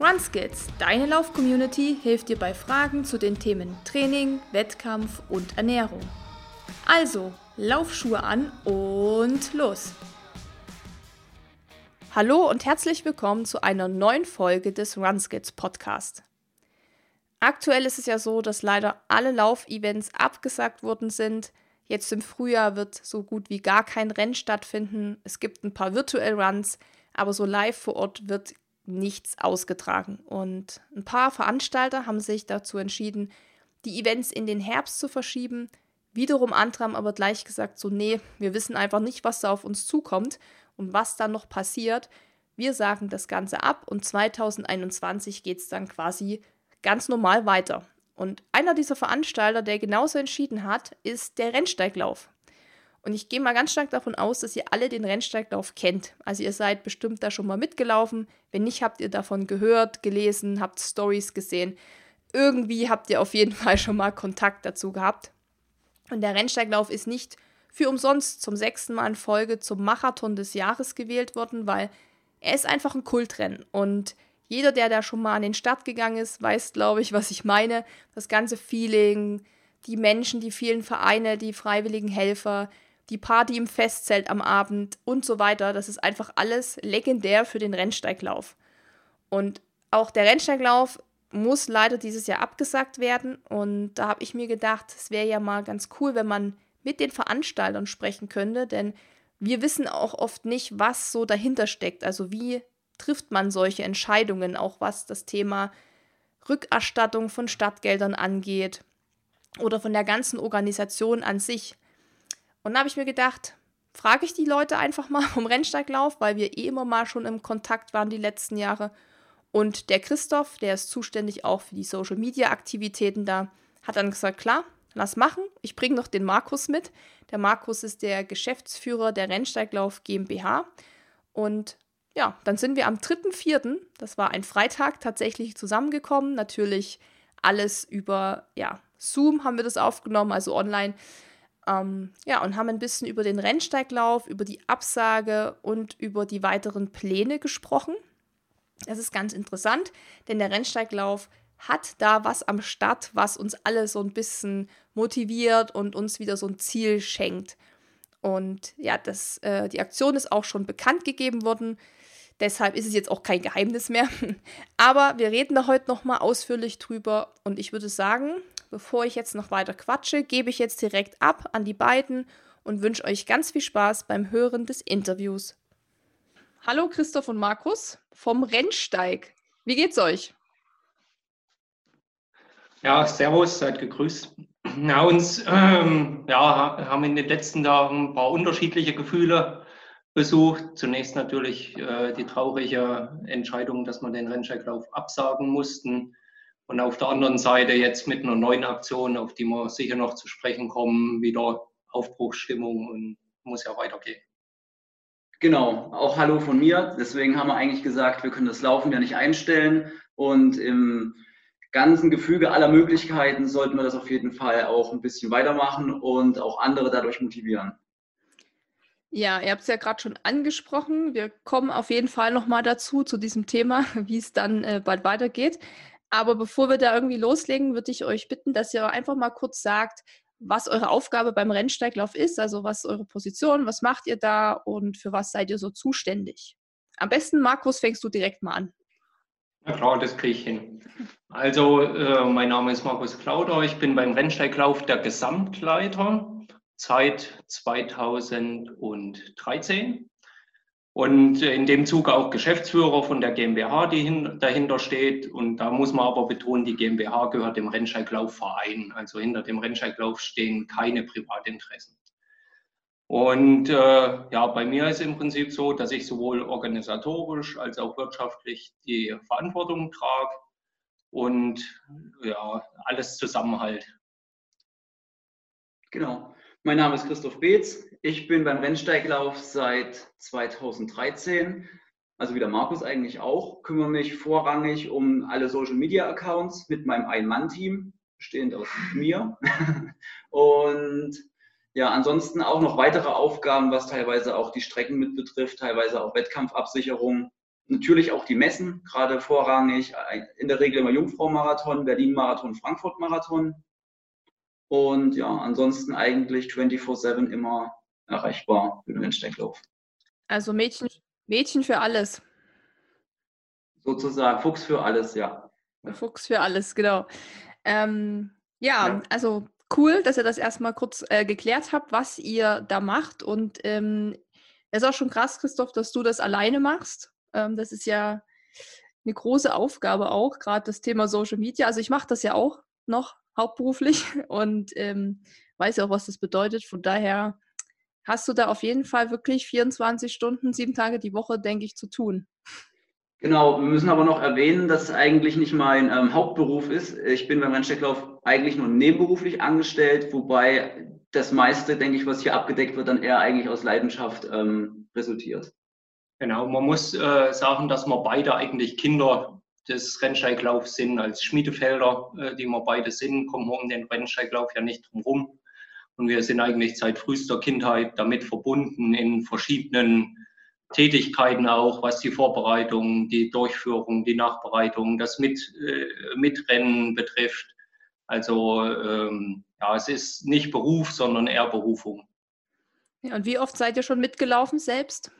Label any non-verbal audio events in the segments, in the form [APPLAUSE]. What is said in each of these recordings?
RunSkills, deine Lauf-Community, hilft dir bei Fragen zu den Themen Training, Wettkampf und Ernährung. Also, Laufschuhe an und los! Hallo und herzlich willkommen zu einer neuen Folge des RunSkills Podcast. Aktuell ist es ja so, dass leider alle Laufevents abgesagt worden sind. Jetzt im Frühjahr wird so gut wie gar kein Rennen stattfinden. Es gibt ein paar Virtual Runs, aber so live vor Ort wird nichts ausgetragen. Und ein paar Veranstalter haben sich dazu entschieden, die Events in den Herbst zu verschieben. Wiederum andere haben aber gleich gesagt, so nee, wir wissen einfach nicht, was da auf uns zukommt und was da noch passiert. Wir sagen das Ganze ab und 2021 geht es dann quasi ganz normal weiter. Und einer dieser Veranstalter, der genauso entschieden hat, ist der Rennsteiglauf. Und ich gehe mal ganz stark davon aus, dass ihr alle den Rennsteiglauf kennt. Also ihr seid bestimmt da schon mal mitgelaufen. Wenn nicht, habt ihr davon gehört, gelesen, habt Stories gesehen. Irgendwie habt ihr auf jeden [LAUGHS] Fall schon mal Kontakt dazu gehabt. Und der Rennsteiglauf ist nicht für umsonst zum sechsten Mal in Folge zum Marathon des Jahres gewählt worden, weil er ist einfach ein Kultrennen. Und jeder, der da schon mal an den Start gegangen ist, weiß, glaube ich, was ich meine. Das ganze Feeling, die Menschen, die vielen Vereine, die freiwilligen Helfer, die Party im Festzelt am Abend und so weiter. Das ist einfach alles legendär für den Rennsteiglauf. Und auch der Rennsteiglauf muss leider dieses Jahr abgesagt werden. Und da habe ich mir gedacht, es wäre ja mal ganz cool, wenn man mit den Veranstaltern sprechen könnte, denn wir wissen auch oft nicht, was so dahinter steckt. Also wie trifft man solche Entscheidungen, auch was das Thema Rückerstattung von Stadtgeldern angeht oder von der ganzen Organisation an sich. Und da habe ich mir gedacht, frage ich die Leute einfach mal [LAUGHS] vom Rennsteiglauf, weil wir eh immer mal schon im Kontakt waren die letzten Jahre. Und der Christoph, der ist zuständig auch für die Social Media Aktivitäten da, hat dann gesagt, klar, lass machen. Ich bringe noch den Markus mit. Der Markus ist der Geschäftsführer der Rennsteiglauf GmbH. Und ja, dann sind wir am 3.4., das war ein Freitag, tatsächlich zusammengekommen. Natürlich alles über ja, Zoom haben wir das aufgenommen, also online. Ähm, ja, und haben ein bisschen über den Rennsteiglauf, über die Absage und über die weiteren Pläne gesprochen. Das ist ganz interessant, denn der Rennsteiglauf hat da was am Start, was uns alle so ein bisschen motiviert und uns wieder so ein Ziel schenkt. Und ja, das, äh, die Aktion ist auch schon bekannt gegeben worden. Deshalb ist es jetzt auch kein Geheimnis mehr. [LAUGHS] Aber wir reden da heute nochmal ausführlich drüber. Und ich würde sagen, Bevor ich jetzt noch weiter quatsche, gebe ich jetzt direkt ab an die beiden und wünsche euch ganz viel Spaß beim Hören des Interviews. Hallo Christoph und Markus vom Rennsteig. Wie geht's euch? Ja, servus, seid gegrüßt. Na, uns ähm, ja, haben in den letzten Tagen ein paar unterschiedliche Gefühle besucht. Zunächst natürlich äh, die traurige Entscheidung, dass wir den Rennsteiglauf absagen mussten. Und auf der anderen Seite jetzt mit einer neuen Aktion, auf die wir sicher noch zu sprechen kommen, wieder Aufbruchsstimmung und muss ja weitergehen. Genau, auch Hallo von mir. Deswegen haben wir eigentlich gesagt, wir können das Laufen ja nicht einstellen und im ganzen Gefüge aller Möglichkeiten sollten wir das auf jeden Fall auch ein bisschen weitermachen und auch andere dadurch motivieren. Ja, ihr habt es ja gerade schon angesprochen. Wir kommen auf jeden Fall nochmal dazu, zu diesem Thema, [LAUGHS] wie es dann äh, bald weitergeht. Aber bevor wir da irgendwie loslegen, würde ich euch bitten, dass ihr einfach mal kurz sagt, was eure Aufgabe beim Rennsteiglauf ist, also was eure Position, was macht ihr da und für was seid ihr so zuständig? Am besten, Markus, fängst du direkt mal an. Na klar, das kriege ich hin. Also, äh, mein Name ist Markus Klauder, ich bin beim Rennsteiglauf der Gesamtleiter seit 2013 und in dem Zug auch Geschäftsführer von der GmbH, die hin, dahinter steht. Und da muss man aber betonen, die GmbH gehört dem Rennsteiglaufverein. Also hinter dem Rennsteiglauf stehen keine Privatinteressen. Und äh, ja, bei mir ist im Prinzip so, dass ich sowohl organisatorisch als auch wirtschaftlich die Verantwortung trage und ja, alles zusammenhalt. Genau. Mein Name ist Christoph Beetz. Ich bin beim Rennsteiglauf seit 2013, also wie der Markus eigentlich auch, kümmere mich vorrangig um alle Social Media Accounts mit meinem Ein-Mann-Team, bestehend aus mir. [LAUGHS] Und ja, ansonsten auch noch weitere Aufgaben, was teilweise auch die Strecken mit betrifft, teilweise auch Wettkampfabsicherung natürlich auch die Messen, gerade vorrangig in der Regel immer Jungfrau-Marathon, Berlin-Marathon, Frankfurt-Marathon. Und ja, ansonsten eigentlich 24-7 immer erreichbar für den Rennsteiglauf. Also Mädchen, Mädchen für alles. Sozusagen Fuchs für alles, ja. Fuchs für alles, genau. Ähm, ja, ja, also cool, dass ihr das erstmal kurz äh, geklärt habt, was ihr da macht. Und ähm, es ist auch schon krass, Christoph, dass du das alleine machst. Ähm, das ist ja eine große Aufgabe auch, gerade das Thema Social Media. Also ich mache das ja auch noch hauptberuflich [LAUGHS] und ähm, weiß ja auch, was das bedeutet. Von daher hast du da auf jeden Fall wirklich 24 Stunden, sieben Tage die Woche, denke ich, zu tun. Genau, wir müssen aber noch erwähnen, dass es eigentlich nicht mein ähm, Hauptberuf ist. Ich bin beim Rennstecklauf eigentlich nur nebenberuflich angestellt, wobei das meiste, denke ich, was hier abgedeckt wird, dann eher eigentlich aus Leidenschaft ähm, resultiert. Genau, man muss äh, sagen, dass wir beide eigentlich Kinder des Rennsteiglaufs sind. Als Schmiedefelder, äh, die wir beide sind, kommen wir um den Rennsteiglauf ja nicht drum rum. Und wir sind eigentlich seit frühester Kindheit damit verbunden in verschiedenen Tätigkeiten auch, was die Vorbereitung, die Durchführung, die Nachbereitung, das Mit, äh, Mitrennen betrifft. Also ähm, ja, es ist nicht Beruf, sondern eher Berufung. Ja, und wie oft seid ihr schon mitgelaufen selbst?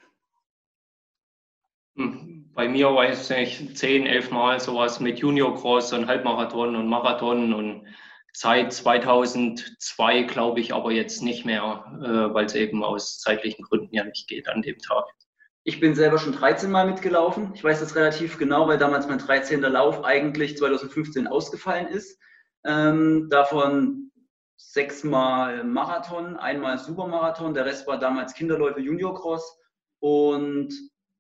Bei mir weiß ich nicht, zehn, elf Mal sowas mit Junior Cross und Halbmarathon und Marathon und seit 2002 glaube ich aber jetzt nicht mehr, äh, weil es eben aus zeitlichen Gründen ja nicht geht an dem Tag. Ich bin selber schon 13 Mal mitgelaufen. Ich weiß das relativ genau, weil damals mein 13. Lauf eigentlich 2015 ausgefallen ist. Ähm, davon sechsmal Marathon, einmal Supermarathon. Der Rest war damals Kinderläufe Junior Cross. Und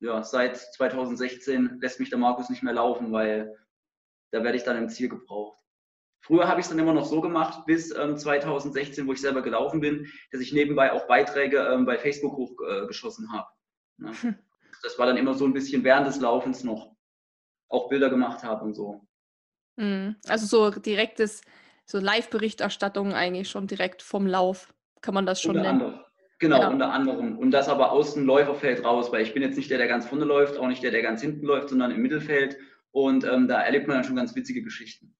ja, seit 2016 lässt mich der Markus nicht mehr laufen, weil da werde ich dann im Ziel gebraucht. Früher habe ich es dann immer noch so gemacht, bis ähm, 2016, wo ich selber gelaufen bin, dass ich nebenbei auch Beiträge ähm, bei Facebook hochgeschossen äh, habe. Ne? Hm. Das war dann immer so ein bisschen während des Laufens noch auch Bilder gemacht habe und so. Hm. Also so direktes, so Live-Berichterstattung eigentlich schon direkt vom Lauf, kann man das schon unter nennen. Anderem. Genau, ja. unter anderem. Und das aber aus dem Läuferfeld raus, weil ich bin jetzt nicht der, der ganz vorne läuft, auch nicht der, der ganz hinten läuft, sondern im Mittelfeld. Und ähm, da erlebt man dann schon ganz witzige Geschichten.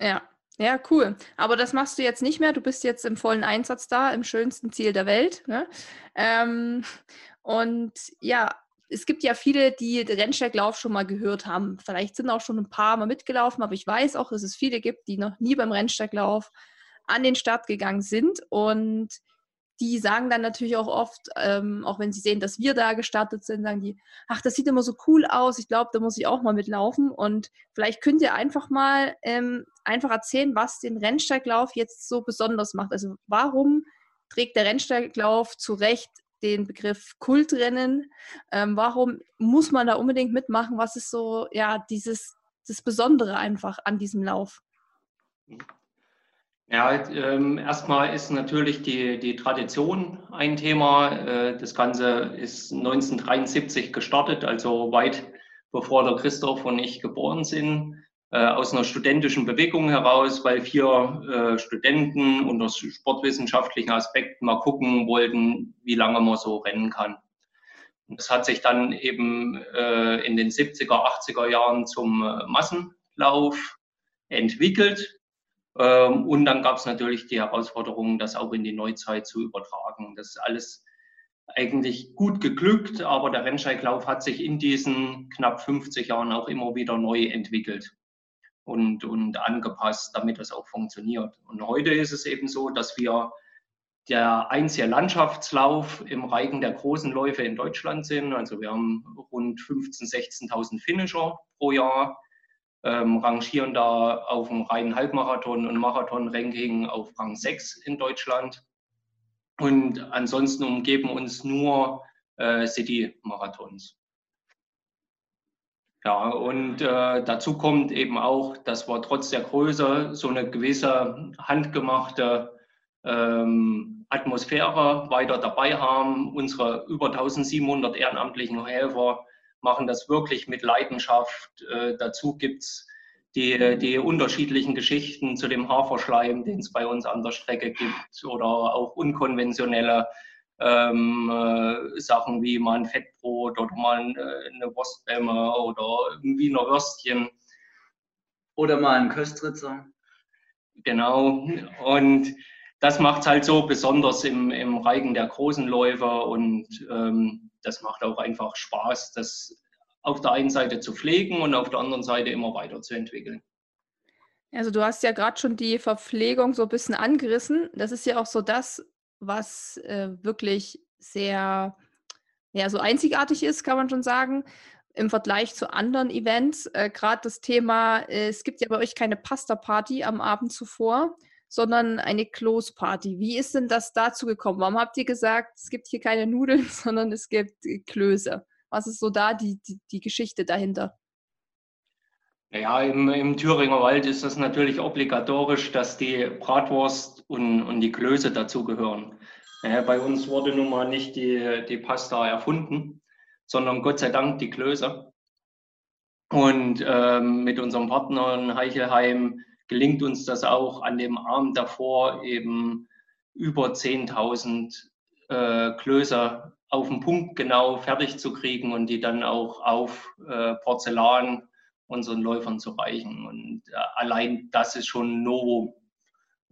Ja, ja, cool. Aber das machst du jetzt nicht mehr. Du bist jetzt im vollen Einsatz da, im schönsten Ziel der Welt. Ne? Ähm, und ja, es gibt ja viele, die den Rennsteiglauf schon mal gehört haben. Vielleicht sind auch schon ein paar Mal mitgelaufen, aber ich weiß auch, dass es viele gibt, die noch nie beim Rennsteiglauf an den Start gegangen sind. Und die sagen dann natürlich auch oft, ähm, auch wenn sie sehen, dass wir da gestartet sind, sagen die, ach, das sieht immer so cool aus, ich glaube, da muss ich auch mal mitlaufen. Und vielleicht könnt ihr einfach mal ähm, einfach erzählen, was den Rennsteiglauf jetzt so besonders macht. Also warum trägt der Rennsteiglauf zu Recht den Begriff Kultrennen. Ähm, warum muss man da unbedingt mitmachen? Was ist so, ja, dieses, das Besondere einfach an diesem Lauf? Ja, ähm, erstmal ist natürlich die, die Tradition ein Thema. Äh, das Ganze ist 1973 gestartet, also weit bevor der Christoph und ich geboren sind. Äh, aus einer studentischen Bewegung heraus, weil vier äh, Studenten unter sportwissenschaftlichen Aspekten mal gucken wollten, wie lange man so rennen kann. Das hat sich dann eben äh, in den 70er, 80er Jahren zum äh, Massenlauf entwickelt. Ähm, und dann gab es natürlich die Herausforderung, das auch in die Neuzeit zu übertragen. Das ist alles eigentlich gut geglückt, aber der Rennsteiglauf hat sich in diesen knapp 50 Jahren auch immer wieder neu entwickelt und, und angepasst, damit das auch funktioniert. Und heute ist es eben so, dass wir der einzige Landschaftslauf im Reigen der großen Läufe in Deutschland sind. Also wir haben rund 15.000, 16.000 Finisher pro Jahr, ähm, rangieren da auf dem reinen Halbmarathon und Marathon-Ranking auf Rang 6 in Deutschland. Und ansonsten umgeben uns nur äh, City-Marathons. Ja, und äh, dazu kommt eben auch, dass wir trotz der Größe so eine gewisse handgemachte ähm, Atmosphäre weiter dabei haben. Unsere über 1700 ehrenamtlichen Helfer machen das wirklich mit Leidenschaft. Äh, dazu gibt's die, die unterschiedlichen Geschichten zu dem Haferschleim, den es bei uns an der Strecke gibt, oder auch unkonventionelle ähm, äh, Sachen wie mal ein Fettbrot oder mal äh, eine Wurstbämme oder ein Wiener Würstchen. Oder mal ein Köstritzer. Genau. Und das macht es halt so besonders im, im Reigen der großen Läufer und ähm, das macht auch einfach Spaß, das auf der einen Seite zu pflegen und auf der anderen Seite immer weiterzuentwickeln. Also du hast ja gerade schon die Verpflegung so ein bisschen angerissen. Das ist ja auch so das, was äh, wirklich sehr, ja, so einzigartig ist, kann man schon sagen, im Vergleich zu anderen Events. Äh, gerade das Thema, äh, es gibt ja bei euch keine Pasta-Party am Abend zuvor, sondern eine Close-Party. Wie ist denn das dazu gekommen? Warum habt ihr gesagt, es gibt hier keine Nudeln, [LAUGHS] sondern es gibt äh, Klöße? Was ist so da die, die, die Geschichte dahinter? Ja, im, im, Thüringer Wald ist das natürlich obligatorisch, dass die Bratwurst und, und die Klöße dazugehören. Ja, bei uns wurde nun mal nicht die, die Pasta erfunden, sondern Gott sei Dank die Klöße. Und ähm, mit unserem Partner in Heichelheim gelingt uns das auch an dem Abend davor eben über 10.000 äh, Klöße auf den Punkt genau fertig zu kriegen und die dann auch auf äh, Porzellan unseren Läufern zu reichen. Und äh, allein das ist schon ein Novum,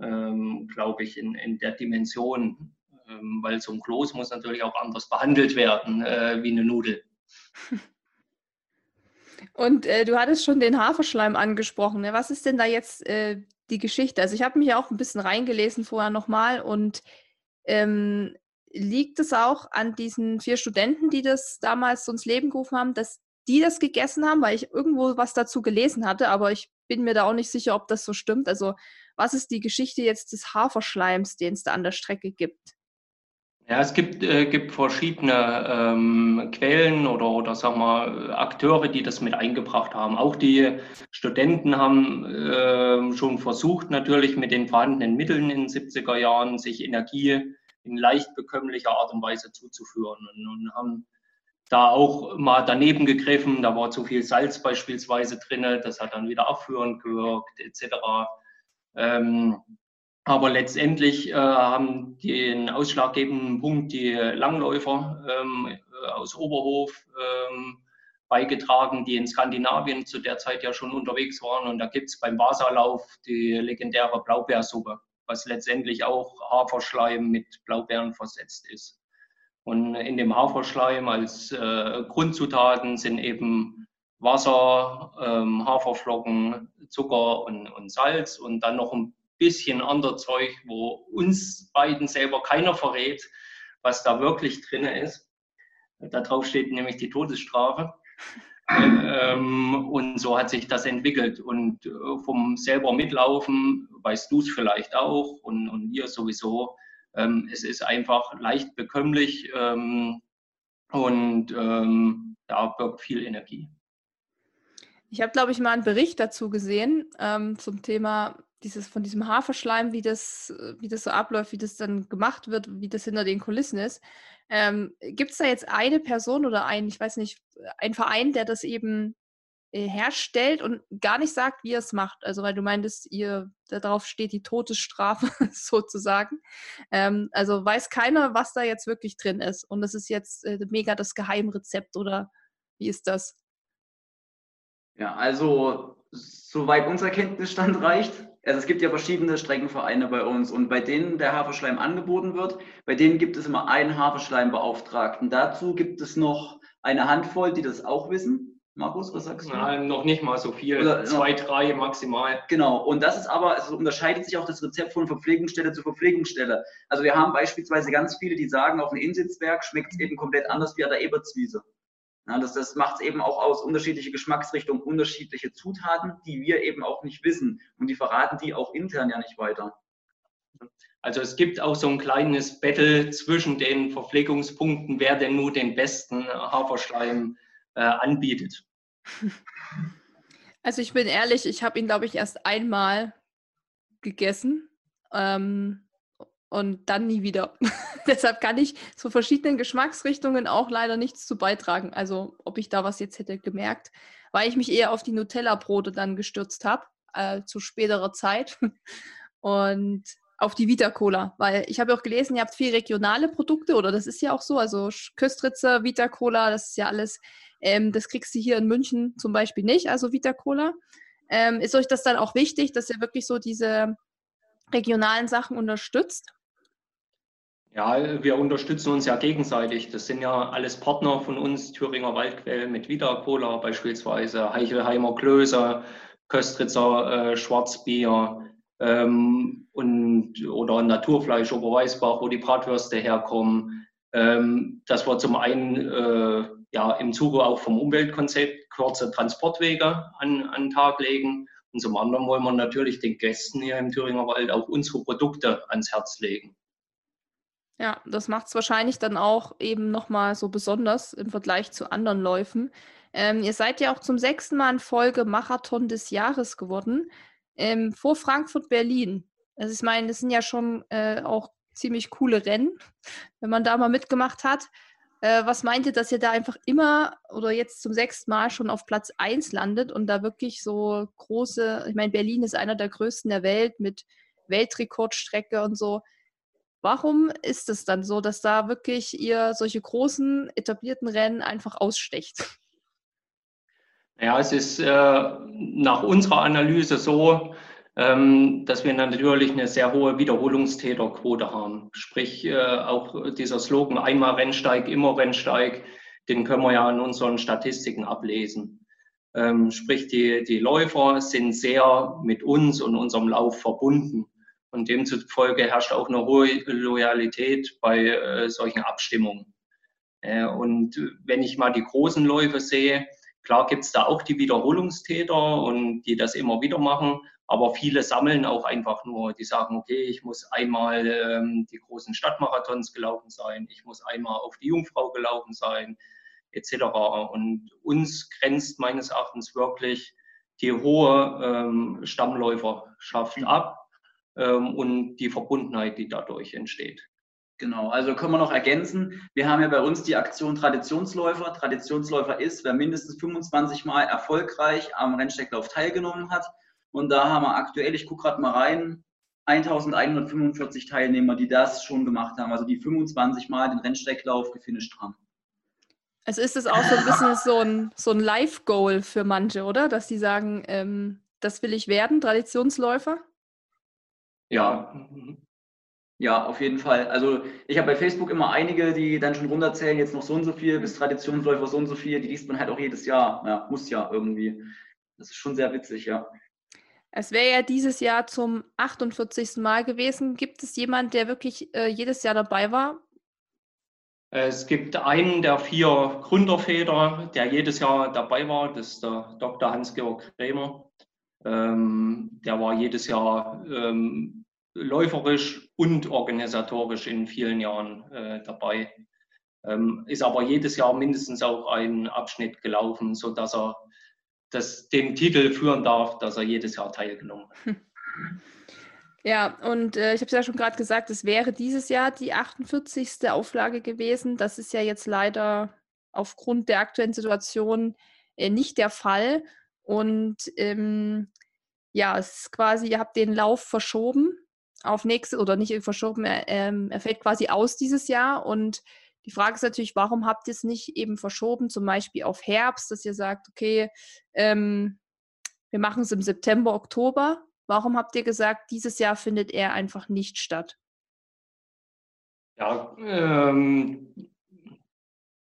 ähm, glaube ich, in, in der Dimension, ähm, weil so ein Kloß muss natürlich auch anders behandelt werden äh, wie eine Nudel. [LAUGHS] Und äh, du hattest schon den Haferschleim angesprochen. Ne? Was ist denn da jetzt äh, die Geschichte? Also ich habe mich auch ein bisschen reingelesen vorher nochmal und ähm, liegt es auch an diesen vier Studenten, die das damals ins Leben gerufen haben, dass die das gegessen haben, weil ich irgendwo was dazu gelesen hatte, aber ich bin mir da auch nicht sicher, ob das so stimmt. Also, was ist die Geschichte jetzt des Haferschleims, den es da an der Strecke gibt? Ja, es gibt, äh, gibt verschiedene ähm, Quellen oder, oder sag mal, Akteure, die das mit eingebracht haben. Auch die Studenten haben äh, schon versucht, natürlich mit den vorhandenen Mitteln in den 70er Jahren sich Energie in leicht bekömmlicher Art und Weise zuzuführen und, und haben da auch mal daneben gegriffen, da war zu viel Salz beispielsweise drin, das hat dann wieder abführend gewirkt, etc. Ähm, aber letztendlich äh, haben den ausschlaggebenden Punkt die Langläufer ähm, aus Oberhof ähm, beigetragen, die in Skandinavien zu der Zeit ja schon unterwegs waren. Und da gibt es beim Wasserlauf die legendäre Blaubeersuppe, was letztendlich auch Haferschleim mit Blaubeeren versetzt ist. Und in dem Haferschleim als äh, Grundzutaten sind eben Wasser, ähm, Haferflocken, Zucker und, und, Salz und dann noch ein bisschen anderes Zeug, wo uns beiden selber keiner verrät, was da wirklich drin ist. Darauf steht nämlich die Todesstrafe. [LAUGHS] ähm, und so hat sich das entwickelt. Und äh, vom selber Mitlaufen weißt du es vielleicht auch und, und wir sowieso ähm, es ist einfach leicht bekömmlich ähm, und ähm, da birgt viel Energie. Ich habe, glaube ich, mal einen Bericht dazu gesehen ähm, zum Thema dieses von diesem Haferschleim, wie das, wie das so abläuft, wie das dann gemacht wird, wie das hinter den Kulissen ist. Ähm, Gibt es da jetzt eine Person oder ein, ich weiß nicht, ein Verein, der das eben äh, herstellt und gar nicht sagt, wie er es macht. Also weil du meintest, ihr darauf steht die Todesstrafe [LAUGHS] sozusagen. Ähm, also weiß keiner, was da jetzt wirklich drin ist. Und das ist jetzt äh, mega das Geheimrezept oder wie ist das? Ja, also soweit unser Kenntnisstand reicht. Also es gibt ja verschiedene Streckenvereine bei uns und bei denen der Haferschleim angeboten wird, bei denen gibt es immer einen Haferschleimbeauftragten. Dazu gibt es noch eine Handvoll, die das auch wissen. Markus, was sagst du? Nein, noch nicht mal so viel. Oder, Zwei, drei maximal. Genau. Und das ist aber, es unterscheidet sich auch das Rezept von Verpflegungsstelle zu Verpflegungsstelle. Also wir haben beispielsweise ganz viele, die sagen, auf dem Insitzberg schmeckt es eben komplett anders wie an der Ebertswiese. Ja, das das macht es eben auch aus, unterschiedliche Geschmacksrichtungen, unterschiedliche Zutaten, die wir eben auch nicht wissen. Und die verraten die auch intern ja nicht weiter. Also es gibt auch so ein kleines Battle zwischen den Verpflegungspunkten, wer denn nur den besten Haferschleim äh, anbietet. [LAUGHS] Also ich bin ehrlich, ich habe ihn, glaube ich, erst einmal gegessen ähm, und dann nie wieder. [LAUGHS] Deshalb kann ich zu verschiedenen Geschmacksrichtungen auch leider nichts zu beitragen. Also ob ich da was jetzt hätte gemerkt, weil ich mich eher auf die Nutella-Brote dann gestürzt habe, äh, zu späterer Zeit. [LAUGHS] Und auf die Vita Cola, weil ich habe auch gelesen, ihr habt viel regionale Produkte oder das ist ja auch so, also Köstritzer, Vita Cola, das ist ja alles, ähm, das kriegst du hier in München zum Beispiel nicht, also Vita Cola. Ähm, ist euch das dann auch wichtig, dass ihr wirklich so diese regionalen Sachen unterstützt? Ja, wir unterstützen uns ja gegenseitig. Das sind ja alles Partner von uns, Thüringer Waldquell mit Vita Cola beispielsweise, Heichelheimer Klöße, Köstritzer äh, Schwarzbier ähm, und, oder Naturfleisch Oberweißbach, wo die Bratwürste herkommen. Ähm, dass wir zum einen äh, ja, im Zuge auch vom Umweltkonzept kurze Transportwege an, an den Tag legen. Und zum anderen wollen wir natürlich den Gästen hier im Thüringer Wald auch unsere Produkte ans Herz legen. Ja, das macht es wahrscheinlich dann auch eben nochmal so besonders im Vergleich zu anderen Läufen. Ähm, ihr seid ja auch zum sechsten Mal in Folge Marathon des Jahres geworden, ähm, vor Frankfurt-Berlin. Also ich meine, das sind ja schon äh, auch ziemlich coole Rennen, wenn man da mal mitgemacht hat. Äh, was meint ihr, dass ihr da einfach immer oder jetzt zum sechsten Mal schon auf Platz 1 landet und da wirklich so große, ich meine, Berlin ist einer der größten der Welt mit Weltrekordstrecke und so. Warum ist es dann so, dass da wirklich ihr solche großen etablierten Rennen einfach ausstecht? Ja, es ist äh, nach unserer Analyse so, ähm, dass wir natürlich eine sehr hohe Wiederholungstäterquote haben. Sprich, äh, auch dieser Slogan einmal Rennsteig, immer Rennsteig, den können wir ja in unseren Statistiken ablesen. Ähm, sprich, die, die Läufer sind sehr mit uns und unserem Lauf verbunden. Und demzufolge herrscht auch eine hohe Loyalität bei äh, solchen Abstimmungen. Äh, und wenn ich mal die großen Läufe sehe, klar gibt es da auch die Wiederholungstäter und die das immer wieder machen, aber viele sammeln auch einfach nur, die sagen, okay, ich muss einmal ähm, die großen Stadtmarathons gelaufen sein, ich muss einmal auf die Jungfrau gelaufen sein, etc. Und uns grenzt meines Erachtens wirklich die hohe ähm, Stammläuferschaft ab ähm, und die Verbundenheit, die dadurch entsteht. Genau, also können wir noch ergänzen. Wir haben ja bei uns die Aktion Traditionsläufer. Traditionsläufer ist, wer mindestens 25 Mal erfolgreich am Rennsteiglauf teilgenommen hat. Und da haben wir aktuell, ich gucke gerade mal rein, 1145 Teilnehmer, die das schon gemacht haben, also die 25 Mal den Rennsteiglauf gefinisht haben. Also ist es auch so ein bisschen so ein, so ein Live-Goal für manche, oder? Dass die sagen, ähm, das will ich werden, Traditionsläufer? Ja. Ja, auf jeden Fall. Also ich habe bei Facebook immer einige, die dann schon runterzählen, jetzt noch so und so viel, bis Traditionsläufer so und so viel, die liest man halt auch jedes Jahr. Ja, muss ja irgendwie. Das ist schon sehr witzig, ja. Es wäre ja dieses Jahr zum 48. Mal gewesen. Gibt es jemanden, der wirklich äh, jedes Jahr dabei war? Es gibt einen der vier Gründerväter, der jedes Jahr dabei war. Das ist der Dr. Hans-Georg Krämer. Ähm, der war jedes Jahr ähm, läuferisch und organisatorisch in vielen Jahren äh, dabei. Ähm, ist aber jedes Jahr mindestens auch ein Abschnitt gelaufen, sodass er das, den Titel führen darf, dass er jedes Jahr teilgenommen hat. Ja, und äh, ich habe es ja schon gerade gesagt, es wäre dieses Jahr die 48. Auflage gewesen. Das ist ja jetzt leider aufgrund der aktuellen Situation äh, nicht der Fall. Und ähm, ja, es ist quasi, ihr habt den Lauf verschoben auf nächste oder nicht verschoben, er, ähm, er fällt quasi aus dieses Jahr. Und die Frage ist natürlich, warum habt ihr es nicht eben verschoben, zum Beispiel auf Herbst, dass ihr sagt, okay, ähm, wir machen es im September, Oktober. Warum habt ihr gesagt, dieses Jahr findet er einfach nicht statt? Ja, ähm,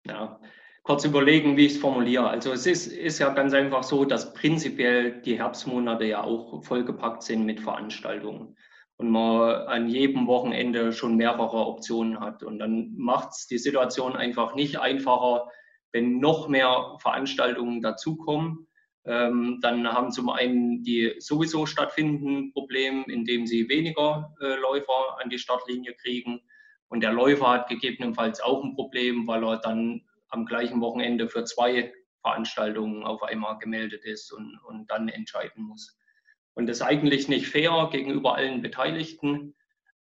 ja kurz überlegen, wie ich es formuliere. Also es ist, ist ja ganz einfach so, dass prinzipiell die Herbstmonate ja auch vollgepackt sind mit Veranstaltungen und man an jedem Wochenende schon mehrere Optionen hat. Und dann macht es die Situation einfach nicht einfacher, wenn noch mehr Veranstaltungen dazukommen. Ähm, dann haben zum einen die sowieso stattfindenden Probleme, indem sie weniger äh, Läufer an die Startlinie kriegen. Und der Läufer hat gegebenenfalls auch ein Problem, weil er dann am gleichen Wochenende für zwei Veranstaltungen auf einmal gemeldet ist und, und dann entscheiden muss. Und das ist eigentlich nicht fair gegenüber allen Beteiligten,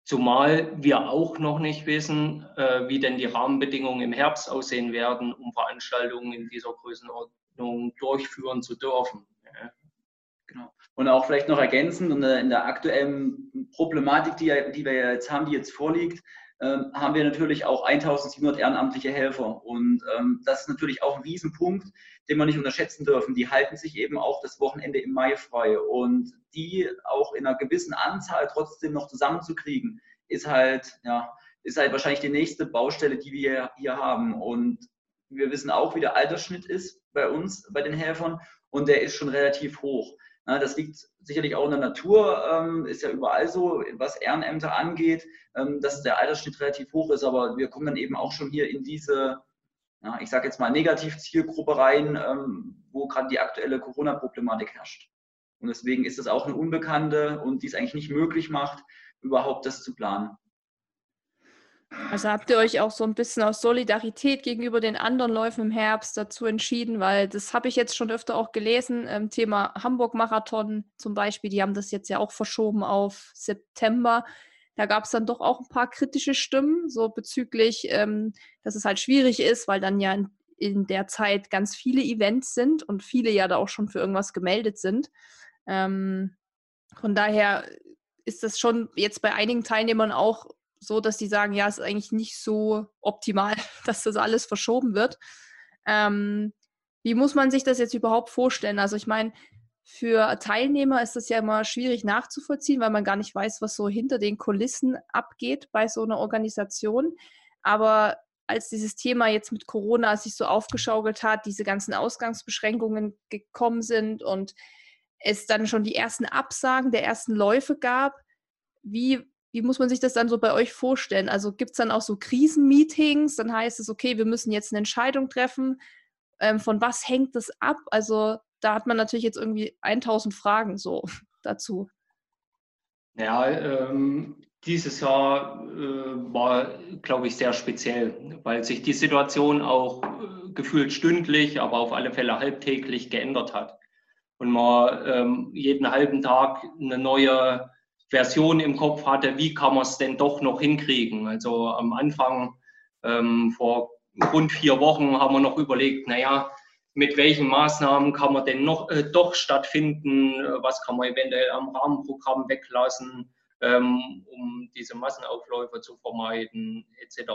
zumal wir auch noch nicht wissen, äh, wie denn die Rahmenbedingungen im Herbst aussehen werden, um Veranstaltungen in dieser Größenordnung durchführen zu dürfen. Genau. Und auch vielleicht noch ergänzend, und in der aktuellen Problematik, die, die wir jetzt haben, die jetzt vorliegt, ähm, haben wir natürlich auch 1700 ehrenamtliche Helfer. Und ähm, das ist natürlich auch ein Riesenpunkt, den wir nicht unterschätzen dürfen. Die halten sich eben auch das Wochenende im Mai frei. Und die auch in einer gewissen Anzahl trotzdem noch zusammenzukriegen, ist halt, ja, ist halt wahrscheinlich die nächste Baustelle, die wir hier haben. Und wir wissen auch, wie der Altersschnitt ist bei uns, bei den Helfern. Und der ist schon relativ hoch. Das liegt sicherlich auch in der Natur, ähm, ist ja überall so, was Ehrenämter angeht, ähm, dass der Altersschnitt relativ hoch ist, aber wir kommen dann eben auch schon hier in diese, ich sage jetzt mal, Negativzielgruppe rein, ähm, wo gerade die aktuelle Corona-Problematik herrscht. Und deswegen ist das auch eine Unbekannte und die es eigentlich nicht möglich macht, überhaupt das zu planen. Also habt ihr euch auch so ein bisschen aus Solidarität gegenüber den anderen Läufen im Herbst dazu entschieden, weil das habe ich jetzt schon öfter auch gelesen, ähm, Thema Hamburg-Marathon zum Beispiel, die haben das jetzt ja auch verschoben auf September. Da gab es dann doch auch ein paar kritische Stimmen, so bezüglich, ähm, dass es halt schwierig ist, weil dann ja in, in, der Zeit ganz viele Events sind und viele ja da auch schon für irgendwas gemeldet sind. Ähm, von daher ist das schon jetzt bei einigen Teilnehmern auch so, dass die sagen, ja, es ist eigentlich nicht so optimal, [LAUGHS] dass das alles verschoben wird. Ähm, wie muss man sich das jetzt überhaupt vorstellen? Also ich meine, für Teilnehmer ist das ja immer schwierig nachzuvollziehen, weil man gar nicht weiß, was so hinter den Kulissen abgeht bei so einer Organisation. Aber als dieses Thema jetzt mit Corona sich so aufgeschaukelt hat, diese ganzen Ausgangsbeschränkungen gekommen sind und es dann schon die ersten Absagen der ersten Läufe gab, wie wie muss man sich das dann so bei euch vorstellen? Also gibt es dann auch so Krisenmeetings? Dann heißt es, okay, wir müssen jetzt eine Entscheidung treffen. Ähm, von was hängt das ab? Also da hat man natürlich jetzt irgendwie 1000 Fragen so [LAUGHS] dazu. Ja, ähm, dieses Jahr äh, war, glaube ich, sehr speziell, weil sich die Situation auch äh, gefühlt stündlich, aber auf alle Fälle halbtäglich geändert hat. Und man ähm, jeden halben Tag eine neue Version im Kopf hatte, wie kann man es denn doch noch hinkriegen. Also am Anfang, ähm, vor rund vier Wochen, haben wir noch überlegt, naja, mit welchen Maßnahmen kann man denn noch äh, doch stattfinden, was kann man eventuell am Rahmenprogramm weglassen, ähm, um diese Massenaufläufe zu vermeiden, etc.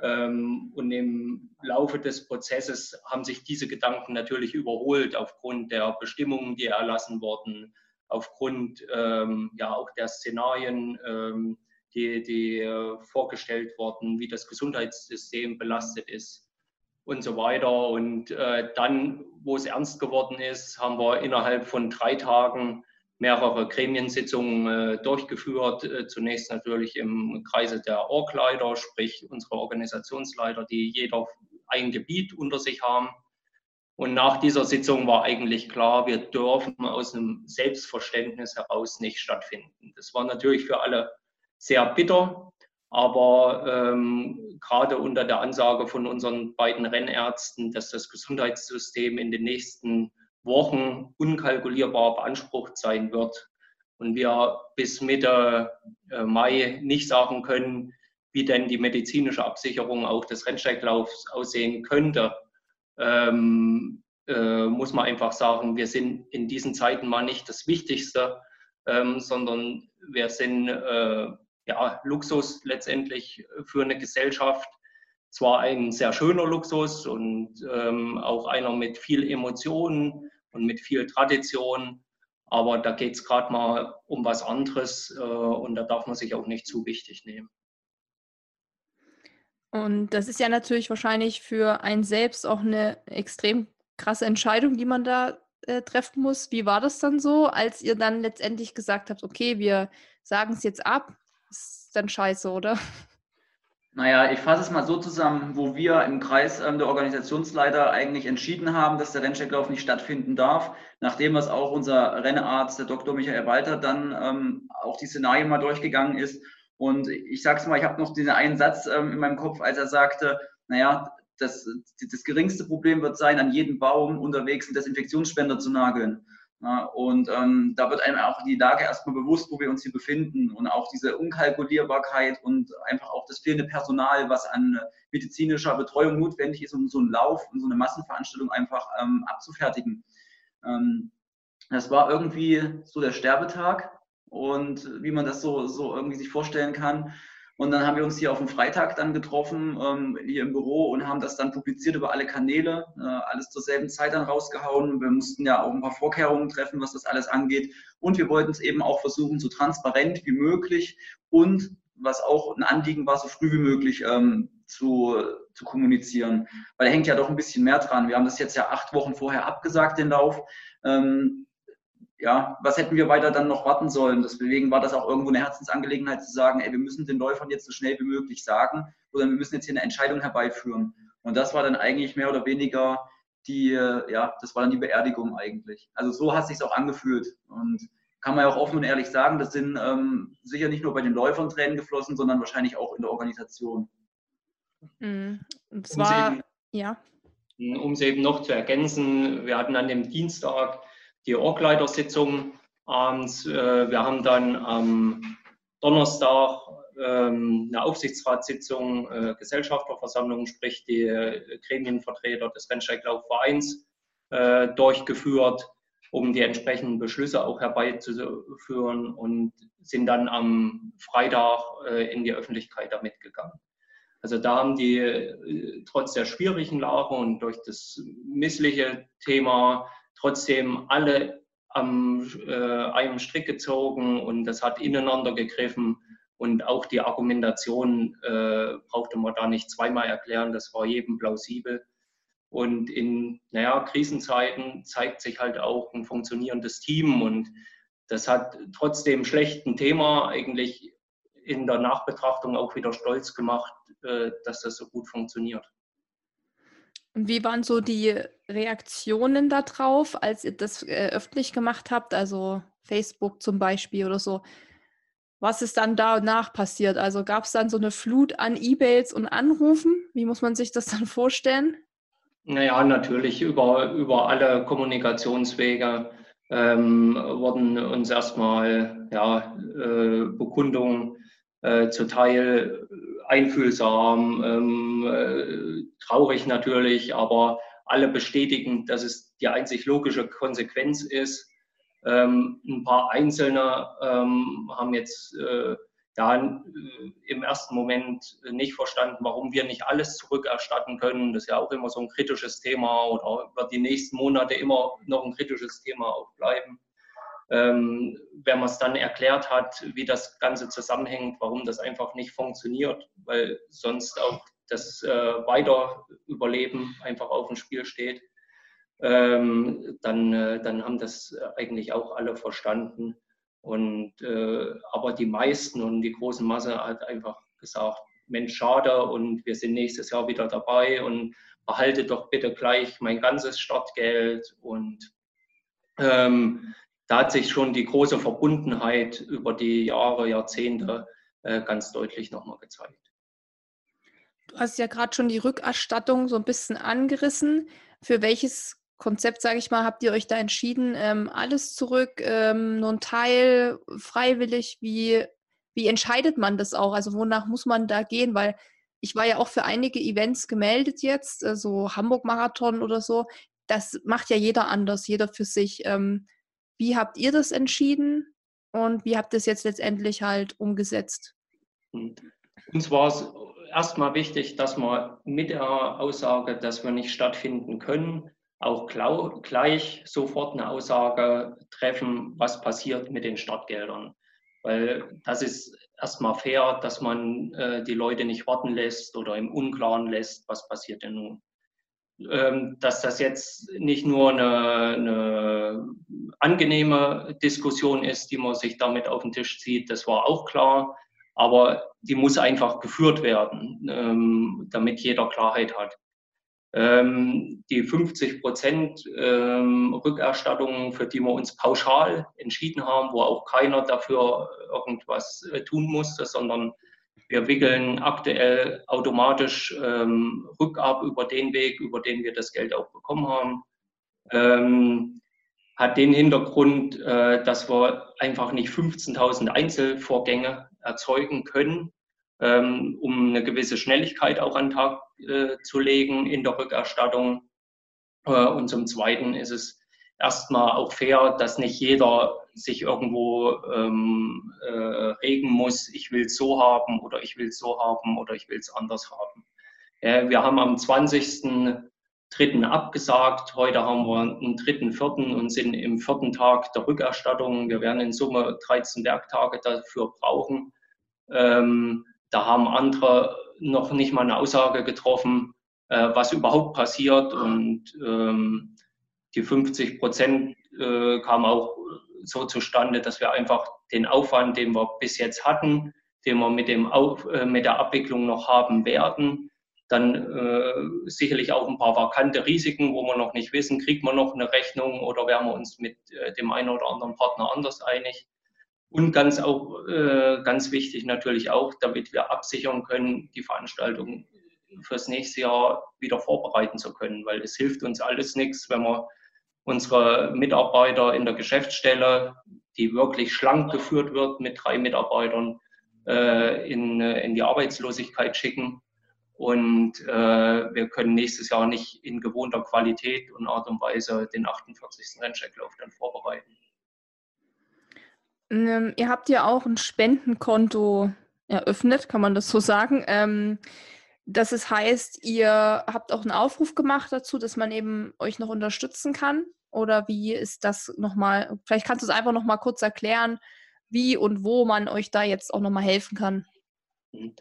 Ähm, und im Laufe des Prozesses haben sich diese Gedanken natürlich überholt aufgrund der Bestimmungen, die erlassen wurden, aufgrund ähm, ja auch der Szenarien, ähm, die, die äh, vorgestellt wurden, wie das Gesundheitssystem belastet ist und so weiter. Und äh, dann, wo es ernst geworden ist, haben wir innerhalb von drei Tagen mehrere Gremiensitzungen äh, durchgeführt. Äh, zunächst natürlich im Kreise der Orgleiter, sprich unsere Organisationsleiter, die jeder ein Gebiet unter sich haben. Und nach dieser Sitzung war eigentlich klar, wir dürfen aus einem Selbstverständnis heraus nicht stattfinden. Das war natürlich für alle sehr bitter, aber ähm, gerade unter der Ansage von unseren beiden Rennärzten, dass das Gesundheitssystem in den nächsten Wochen unkalkulierbar beansprucht sein wird und wir bis Mitte äh, Mai nicht sagen können, wie denn die medizinische Absicherung auch des Rennsteiglaufs aussehen könnte, ähm, äh, muss man einfach sagen, wir sind in diesen Zeiten mal nicht das Wichtigste, ähm, sondern wir sind äh, ja, Luxus letztendlich für eine Gesellschaft. Zwar ein sehr schöner Luxus und ähm, auch einer mit viel Emotionen und mit viel Tradition, aber da geht es gerade mal um was anderes äh, und da darf man sich auch nicht zu wichtig nehmen. Und das ist ja natürlich wahrscheinlich für einen selbst auch eine extrem krasse Entscheidung, die man da äh, treffen muss. Wie war das dann so, als ihr dann letztendlich gesagt habt, okay, wir sagen es jetzt ab? Ist dann scheiße, oder? Naja, ich fasse es mal so zusammen, wo wir im Kreis ähm, der Organisationsleiter eigentlich entschieden haben, dass der Rennstrecklauf nicht stattfinden darf, nachdem was auch unser Rennarzt, der Dr. Michael Walter, dann ähm, auch die Szenarien mal durchgegangen ist und ich sage es mal, ich habe noch diesen einen Satz ähm, in meinem Kopf, als er sagte, naja, das, das geringste Problem wird sein, an jedem Baum unterwegs einen Desinfektionsspender zu nageln. Ja, und ähm, da wird einem auch die Lage erstmal bewusst, wo wir uns hier befinden und auch diese Unkalkulierbarkeit und einfach auch das fehlende Personal, was an medizinischer Betreuung notwendig ist, um so einen Lauf und so eine Massenveranstaltung einfach ähm, abzufertigen. Ähm, Das war irgendwie so der Sterbetag und wie man das so, so irgendwie sich vorstellen kann. Und dann haben wir uns hier auf dem Freitag dann getroffen, ähm, hier im Büro und haben das dann publiziert über alle Kanäle, äh, alles zur selben Zeit dann rausgehauen. Wir mussten ja auch ein paar Vorkehrungen treffen, was das alles angeht. Und wir wollten es eben auch versuchen, so transparent wie möglich und was auch ein Anliegen war, so früh wie möglich ähm, zu, zu kommunizieren. Weil da hängt ja doch ein bisschen mehr dran. Wir haben das jetzt ja acht Wochen vorher abgesagt, den Lauf. Ähm, ja, was hätten wir weiter dann noch warten sollen? Deswegen war das auch irgendwo eine Herzensangelegenheit zu sagen, ey, wir müssen den Läufern jetzt so schnell wie möglich sagen oder wir müssen jetzt hier eine Entscheidung herbeiführen. Und das war dann eigentlich mehr oder weniger die, ja, das war dann die Beerdigung eigentlich. Also so hat es sich auch angefühlt. Und kann man ja auch offen und ehrlich sagen, das sind ähm, sicher nicht nur bei den Läufern Tränen geflossen, sondern wahrscheinlich auch in der Organisation. Mhm. Und zwar, ja. Um es eben noch zu ergänzen, wir hatten an dem Dienstag die Orgleitersitzung abends. Äh, wir haben dann am Donnerstag ähm, eine Aufsichtsratssitzung, äh, Gesellschafterversammlung, sprich die äh, Gremienvertreter des Rennsteiglaufvereins durchgeführt, um die entsprechenden Beschlüsse auch herbeizuführen und sind dann am Freitag in die Öffentlichkeit damit gegangen. Also da haben die trotz der schwierigen Lage und durch das missliche Thema trotzdem alle am äh, einem Strick gezogen und das hat ineinander gegriffen. Und auch die Argumentation äh, brauchte man da nicht zweimal erklären, das war jedem plausibel. Und in naja, Krisenzeiten zeigt sich halt auch ein funktionierendes Team und das hat trotzdem schlechten Thema eigentlich in der Nachbetrachtung auch wieder stolz gemacht, äh, dass das so gut funktioniert. Und wie waren so die Reaktionen darauf, als ihr das äh, öffentlich gemacht habt, also Facebook zum Beispiel oder so? Was ist dann danach passiert? Also gab es dann so eine Flut an E-Mails und Anrufen? Wie muss man sich das dann vorstellen? Naja, natürlich über, über alle Kommunikationswege ähm, wurden uns erstmal ja, äh, Bekundungen äh, zuteil einfühlsam, ähm, äh, traurig natürlich, aber alle bestätigen, dass es die einzig logische Konsequenz ist. Ähm, ein paar Einzelne ähm, haben jetzt äh, ja, äh, im ersten Moment nicht verstanden, warum wir nicht alles zurückerstatten können. Das ist ja auch immer so ein kritisches Thema oder wird die nächsten Monate immer noch ein kritisches Thema auch bleiben ähm, wenn man es dann erklärt hat, wie das Ganze zusammenhängt, warum das einfach nicht funktioniert, weil sonst auch das äh, Weiterüberleben einfach auf dem Spiel steht, ähm, dann, äh, dann haben das eigentlich auch alle verstanden. Und, äh, aber die meisten und die große Masse hat einfach gesagt, Mensch, schade und wir sind nächstes Jahr wieder dabei und behalte doch bitte gleich mein ganzes Startgeld und ähm, da hat sich schon die große Verbundenheit über die Jahre, Jahrzehnte äh, ganz deutlich nochmal gezeigt. Du hast ja gerade schon die Rückerstattung so ein bisschen angerissen. Für welches Konzept, sage ich mal, habt ihr euch da entschieden? Ähm, alles zurück, ähm, nur ein Teil, freiwillig? Wie, wie entscheidet man das auch? Also wonach muss man da gehen? Weil ich war ja auch für einige Events gemeldet jetzt, äh, so Hamburg-Marathon oder so. Das macht ja jeder anders, jeder für sich. Ähm, wie habt ihr das entschieden und wie habt ihr es jetzt letztendlich halt umgesetzt? Uns war es erstmal wichtig, dass wir mit der Aussage, dass wir nicht stattfinden können, auch gleich sofort eine Aussage treffen, was passiert mit den Startgeldern. Weil das ist erstmal fair, dass man äh, die Leute nicht warten lässt oder im Unklaren lässt, was passiert denn nun. Ähm, dass das jetzt nicht nur eine, eine, angenehme Diskussion ist, die man sich damit auf den Tisch zieht, das war auch klar, aber die muss einfach geführt werden, ähm, damit jeder Klarheit hat. Ähm, die 50 Prozent Rückerstattung, für die wir uns pauschal entschieden haben, wo auch keiner dafür irgendwas äh, tun musste, sondern wir wickeln aktuell automatisch ähm, Rückab über den Weg, über den wir das Geld auch bekommen haben. Ähm, hat den Hintergrund, äh, dass wir einfach nicht 15.000 Einzelvorgänge erzeugen können, ähm, um eine gewisse Schnelligkeit auch an den Tag äh, zu legen in der Rückerstattung. Äh, und zum Zweiten ist es erstmal auch fair, dass nicht jeder sich irgendwo ähm, äh, regen muss, ich will es so haben oder ich will es so haben oder ich will es anders haben. Äh, wir haben am 20.03. abgesagt, heute haben wir einen dritten, vierten und sind im vierten Tag der Rückerstattung. Wir werden in Summe 13 Werktage dafür brauchen. Ähm, da haben andere noch nicht mal eine Aussage getroffen, äh, was überhaupt passiert und ähm, die 50 Prozent äh, kamen auch so zustande, dass wir einfach den Aufwand, den wir bis jetzt hatten, den wir mit, dem Auf, äh, mit der Abwicklung noch haben werden, dann äh, sicherlich auch ein paar vakante Risiken, wo wir noch nicht wissen, kriegt man noch eine Rechnung oder werden wir uns mit äh, dem einen oder anderen Partner anders einig. Und ganz auch äh, ganz wichtig natürlich auch, damit wir absichern können, die Veranstaltung fürs nächste Jahr wieder vorbereiten zu können, weil es hilft uns alles nichts, wenn wir unsere Mitarbeiter in der Geschäftsstelle, die wirklich schlank geführt wird mit drei Mitarbeitern, äh, in, in die Arbeitslosigkeit schicken. Und äh, wir können nächstes Jahr nicht in gewohnter Qualität und Art und Weise den 48. Rennstrecklauf dann vorbereiten. Ähm, ihr habt ja auch ein Spendenkonto eröffnet, kann man das so sagen. Ähm, dass es heißt, ihr habt auch einen Aufruf gemacht dazu, dass man eben euch noch unterstützen kann? Oder wie ist das nochmal? Vielleicht kannst du es einfach nochmal kurz erklären, wie und wo man euch da jetzt auch nochmal helfen kann. Mhm.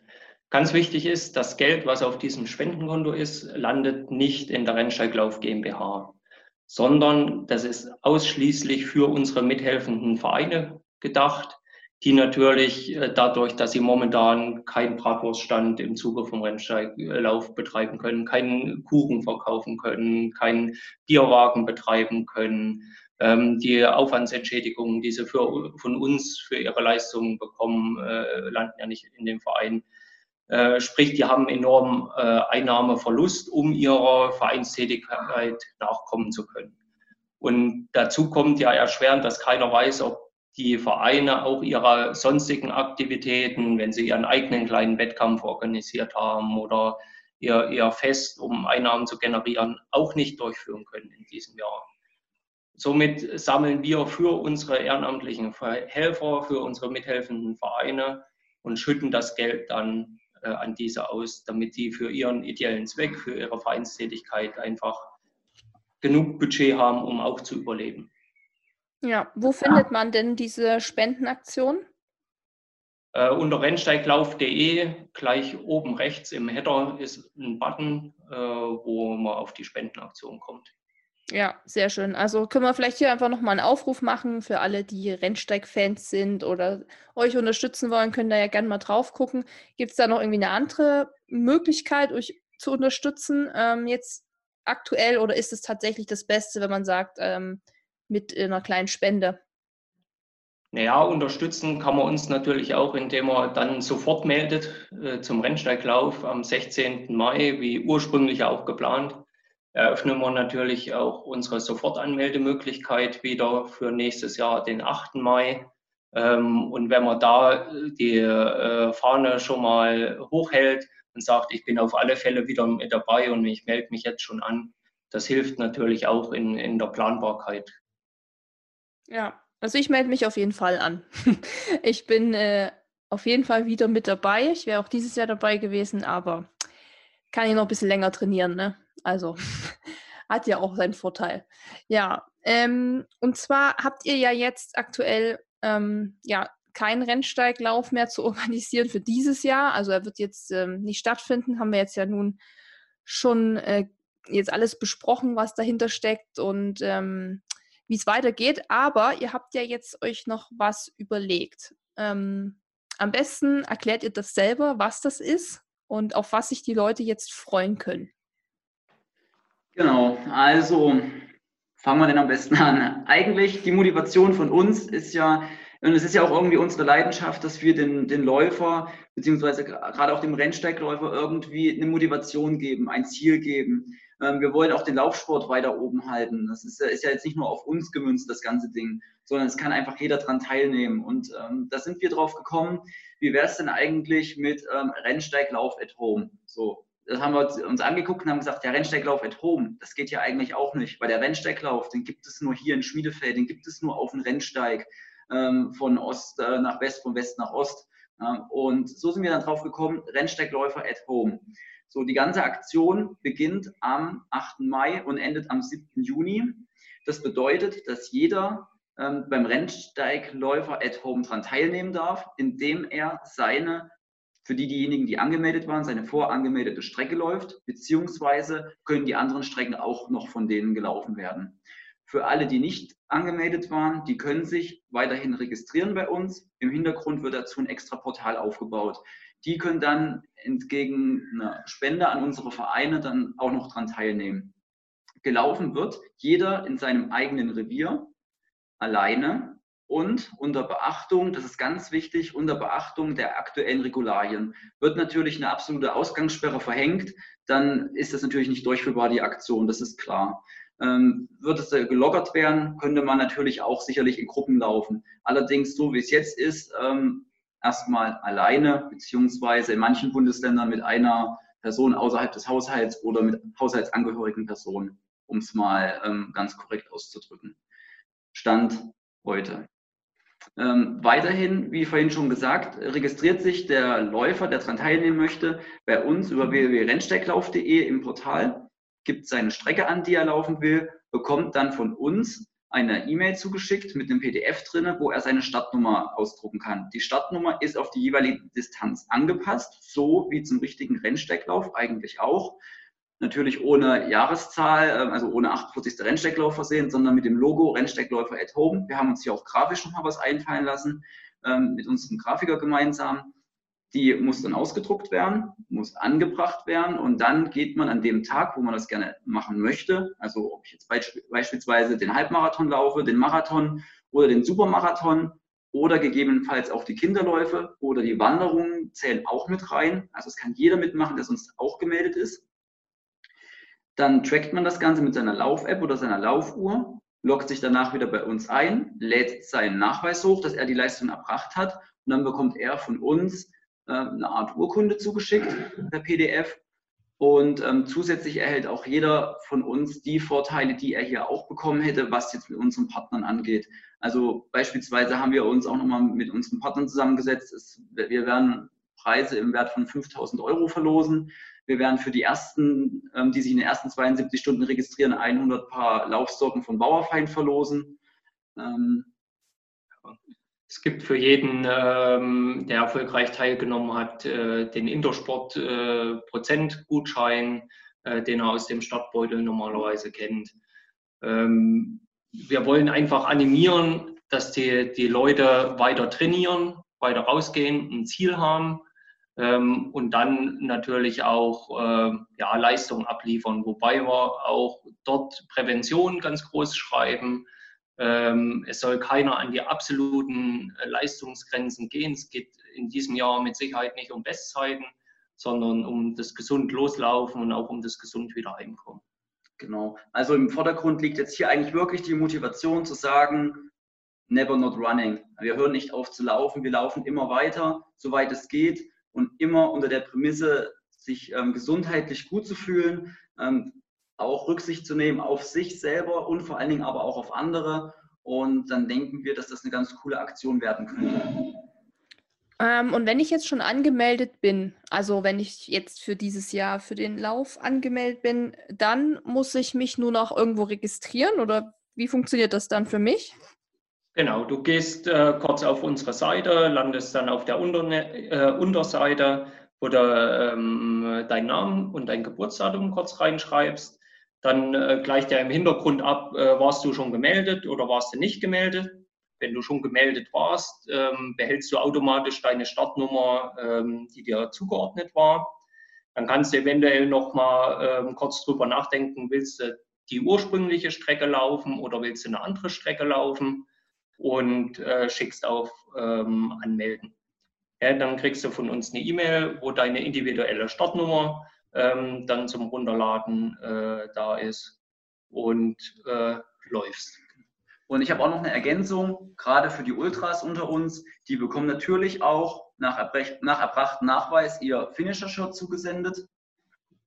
Ganz wichtig ist, das Geld, was auf diesem Spendenkonto ist, landet nicht in der Rennsteiglauf GmbH, sondern das ist ausschließlich für unsere mithelfenden Vereine gedacht die natürlich äh, dadurch, dass sie momentan keinen Bratwurststand im Zuge vom Rennsteiglauf betreiben können, keinen Kuchen verkaufen können, keinen Bierwagen betreiben können, ähm, die Aufwandsentschädigungen, die sie für, von uns für ihre Leistungen bekommen, äh, landen ja nicht in dem Verein. Äh, sprich, die haben enormen Einnahmeverlust, um ihrer Vereinstätigkeit nachkommen zu können. Und dazu kommt ja erschwerend, dass keiner weiß, ob die Vereine auch ihre sonstigen Aktivitäten, wenn sie ihren eigenen kleinen Wettkampf organisiert haben oder ihr, ihr Fest, um Einnahmen zu generieren, auch nicht durchführen können in diesem Jahr. Somit sammeln wir für unsere ehrenamtlichen Helfer, für unsere mithelfenden Vereine und schütten das Geld dann äh, an diese aus, damit die für ihren ideellen Zweck, für ihre Vereinstätigkeit einfach genug Budget haben, um auch zu überleben. Ja, wo findet man denn diese Spendenaktion? Äh, unter rennsteiglauf.de, gleich oben rechts im Header ist ein Button, äh, wo man auf die Spendenaktion kommt. Ja, sehr schön. Also können wir vielleicht hier einfach nochmal einen Aufruf machen für alle, die Rennsteig-Fans sind oder euch unterstützen wollen, können da ja gerne mal drauf gucken. Gibt es da noch irgendwie eine andere Möglichkeit, euch zu unterstützen ähm, jetzt aktuell oder ist es tatsächlich das Beste, wenn man sagt, ähm, mit einer kleinen Spende? Naja, unterstützen kann man uns natürlich auch, indem man dann sofort meldet äh, zum Rennsteiglauf am 16. Mai, wie ursprünglich auch geplant. Eröffnen wir natürlich auch unsere Sofortanmeldemöglichkeit wieder für nächstes Jahr, den 8. Mai. Ähm, und wenn man da die äh, Fahne schon mal hochhält und sagt, ich bin auf alle Fälle wieder mit dabei und ich melde mich jetzt schon an, das hilft natürlich auch in, in der Planbarkeit ja, also ich melde mich auf jeden Fall an. [LAUGHS] ich bin äh, auf jeden Fall wieder mit dabei. Ich wäre auch dieses Jahr dabei gewesen, aber kann ich noch ein bisschen länger trainieren, ne? Also [LAUGHS] hat ja auch seinen Vorteil. Ja, ähm, und zwar habt ihr ja jetzt aktuell ähm, ja keinen Rennsteiglauf mehr zu [LAUGHS] organisieren für dieses Jahr. Also er wird jetzt ähm, nicht stattfinden, haben wir jetzt ja nun schon äh, jetzt alles besprochen, was dahinter steckt und ähm, wie es weitergeht. Aber ihr habt ja jetzt euch noch was überlegt. Ähm, am besten erklärt ihr das selber, was das ist und auf was sich die Leute jetzt freuen können. Genau, also fangen wir denn am besten an. Eigentlich die Motivation von uns ist ja, und es ist ja auch irgendwie unsere Leidenschaft, dass wir den, den Läufer, beziehungsweise gerade auch dem Rennsteigläufer irgendwie eine Motivation geben, ein Ziel geben. Ähm, wir wollen auch den Laufsport weiter oben halten. Das ist, ist, ja jetzt nicht nur auf uns gemünzt, das ganze Ding, sondern es kann einfach jeder dran teilnehmen. Und ähm, da sind wir drauf gekommen, wie wäre es denn eigentlich mit ähm, Rennsteiglauf at Home? So, das haben wir uns angeguckt und haben gesagt, der Rennsteiglauf at home, das geht ja eigentlich auch nicht, weil der Rennsteiglauf, den gibt es nur hier in Schmiedefeld, den gibt es nur auf dem Rennsteig ähm, von Ost äh, nach West, von West nach Ost. Ja, und so sind wir dann drauf gekommen, Rennsteigläufer at home. So, die ganze Aktion beginnt am 8. Mai und endet am 7. Juni. Das bedeutet, dass jeder ähm, beim Rennsteigläufer at home daran teilnehmen darf, indem er seine für die diejenigen, die angemeldet waren, seine vorangemeldete Strecke läuft, beziehungsweise können die anderen Strecken auch noch von denen gelaufen werden. Für alle, die nicht angemeldet waren, die können sich weiterhin registrieren bei uns. Im Hintergrund wird dazu ein extra Portal aufgebaut. Die können dann entgegen einer Spende an unsere Vereine dann auch noch daran teilnehmen. Gelaufen wird jeder in seinem eigenen Revier alleine und unter Beachtung, das ist ganz wichtig, unter Beachtung der aktuellen Regularien. Wird natürlich eine absolute Ausgangssperre verhängt, dann ist das natürlich nicht durchführbar, die Aktion, das ist klar. Ähm, wird es gelockert werden, könnte man natürlich auch sicherlich in Gruppen laufen. Allerdings, so wie es jetzt ist, ähm, erstmal alleine, beziehungsweise in manchen Bundesländern mit einer Person außerhalb des Haushalts oder mit haushaltsangehörigen Personen, um es mal ähm, ganz korrekt auszudrücken. Stand heute. Ähm, weiterhin, wie vorhin schon gesagt, registriert sich der Läufer, der daran teilnehmen möchte, bei uns über www.rennsteiglauf.de im Portal, gibt seine Strecke an, die er laufen will, bekommt dann von uns eine E-Mail zugeschickt mit einem PDF drin, wo er seine Startnummer ausdrucken kann. Die Startnummer ist auf die jeweilige Distanz angepasst, so wie zum richtigen Rennsteiglauf eigentlich auch natürlich ohne Jahreszahl, ähm, also ohne 48. Rennsteiglauf versehen, sondern mit dem Logo Rennsteigläufer at Home. Wir haben uns hier auch grafisch nochmal was einfallen lassen, ähm, mit unserem Grafiker gemeinsam. Die muss dann ausgedruckt werden, muss angebracht werden und dann geht man an dem Tag, wo man das gerne machen möchte, also ob ich jetzt beispielsweise den Halbmarathon laufe, den Marathon oder den Supermarathon oder gegebenenfalls auch die Kinderläufe oder die Wanderungen zählen auch mit rein. Also es kann jeder mitmachen, der sonst auch gemeldet ist. Dann trackt man das Ganze mit seiner Lauf-App oder seiner Laufuhr, loggt sich danach wieder bei uns ein, lädt seinen Nachweis hoch, dass er die Leistung erbracht hat und dann bekommt er von uns äh, eine Art Urkunde zugeschickt per PDF und ähm, zusätzlich erhält auch jeder von uns die Vorteile, die er hier auch bekommen hätte, was jetzt mit unseren Partnern angeht. Also beispielsweise haben wir uns auch nochmal mit unseren Partnern zusammengesetzt. Es, wir werden Preise im Wert von 5000 Euro verlosen. Wir werden für die ersten, ähm, die sich in den ersten 72 Stunden registrieren, 100 Paar Laufsocken von Bauerfeind verlosen. Ähm, es gibt für jeden, ähm, der erfolgreich teilgenommen hat, äh, den Intersport-Prozentgutschein, äh, äh, den er aus dem Stadtbeutel normalerweise kennt. wir wollen einfach animieren, dass die, die Leute weiter trainieren, weiter rausgehen, ein Ziel haben ähm, und dann natürlich auch äh, ja, Leistung abliefern, wobei wir auch dort Prävention ganz groß schreiben. Ähm, es soll keiner an die absoluten äh, Leistungsgrenzen gehen. Es geht in diesem Jahr mit Sicherheit nicht um Bestzeiten, sondern um das gesund loslaufen und auch um das gesund wieder heimkommen. Genau. Also im Vordergrund liegt jetzt hier eigentlich wirklich die Motivation zu sagen, never not running. Wir hören nicht auf zu laufen, wir laufen immer weiter, soweit es geht und immer unter der Prämisse, sich ähm, gesundheitlich gut zu fühlen, ähm, auch Rücksicht zu nehmen auf sich selber und vor allen Dingen aber auch auf andere. Und dann denken wir, dass das eine ganz coole Aktion werden könnte. Ähm, und wenn ich jetzt schon angemeldet bin, also wenn ich jetzt für dieses Jahr für den Lauf angemeldet bin, dann muss ich mich nur noch irgendwo registrieren oder wie funktioniert das dann für mich? Genau, du gehst äh, kurz auf unsere Seite, landest dann auf der Unterne äh, Unterseite, wo du ähm, deinen Namen und dein Geburtsdatum kurz reinschreibst. Dann äh, gleicht er im Hintergrund ab, äh, warst du schon gemeldet oder warst du nicht gemeldet. Wenn du schon gemeldet warst, ähm, behältst du automatisch deine Startnummer, ähm, die dir zugeordnet war. Dann kannst du eventuell noch mal ähm, kurz drüber nachdenken, willst du die ursprüngliche Strecke laufen oder willst du eine andere Strecke laufen? und äh, schickst auf ähm, Anmelden. Ja, dann kriegst du von uns eine E-Mail, wo deine individuelle Startnummer ähm, dann zum Runterladen äh, da ist und äh, läufst. Und ich habe auch noch eine Ergänzung, gerade für die Ultras unter uns, die bekommen natürlich auch nach, Erbrech nach erbrachten Nachweis ihr Finisher-Shirt zugesendet.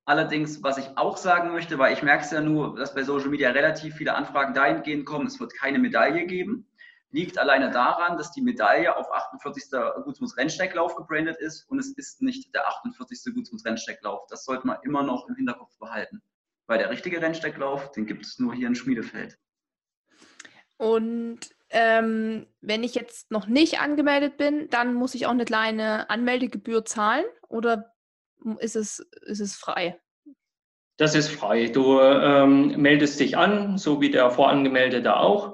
Allerdings, was ich auch sagen möchte, weil ich merke es ja nur, dass bei Social Media relativ viele Anfragen dahingehend kommen, es wird keine Medaille geben, liegt alleine daran, dass die Medaille auf 48. Gutsmunds Rennsteiglauf gebrandet ist und es ist nicht der 48. Gutsmunds Rennsteiglauf. Das sollte man immer noch im Hinterkopf behalten. Weil der richtige Rennsteiglauf, den gibt es nur hier in Schmiedefeld. Und ähm, wenn ich jetzt noch nicht angemeldet bin, dann muss ich auch eine kleine Anmeldegebühr zahlen oder ist es, ist es frei? Das ist frei. Du ähm, meldest dich an, so wie der Vorangemeldete auch,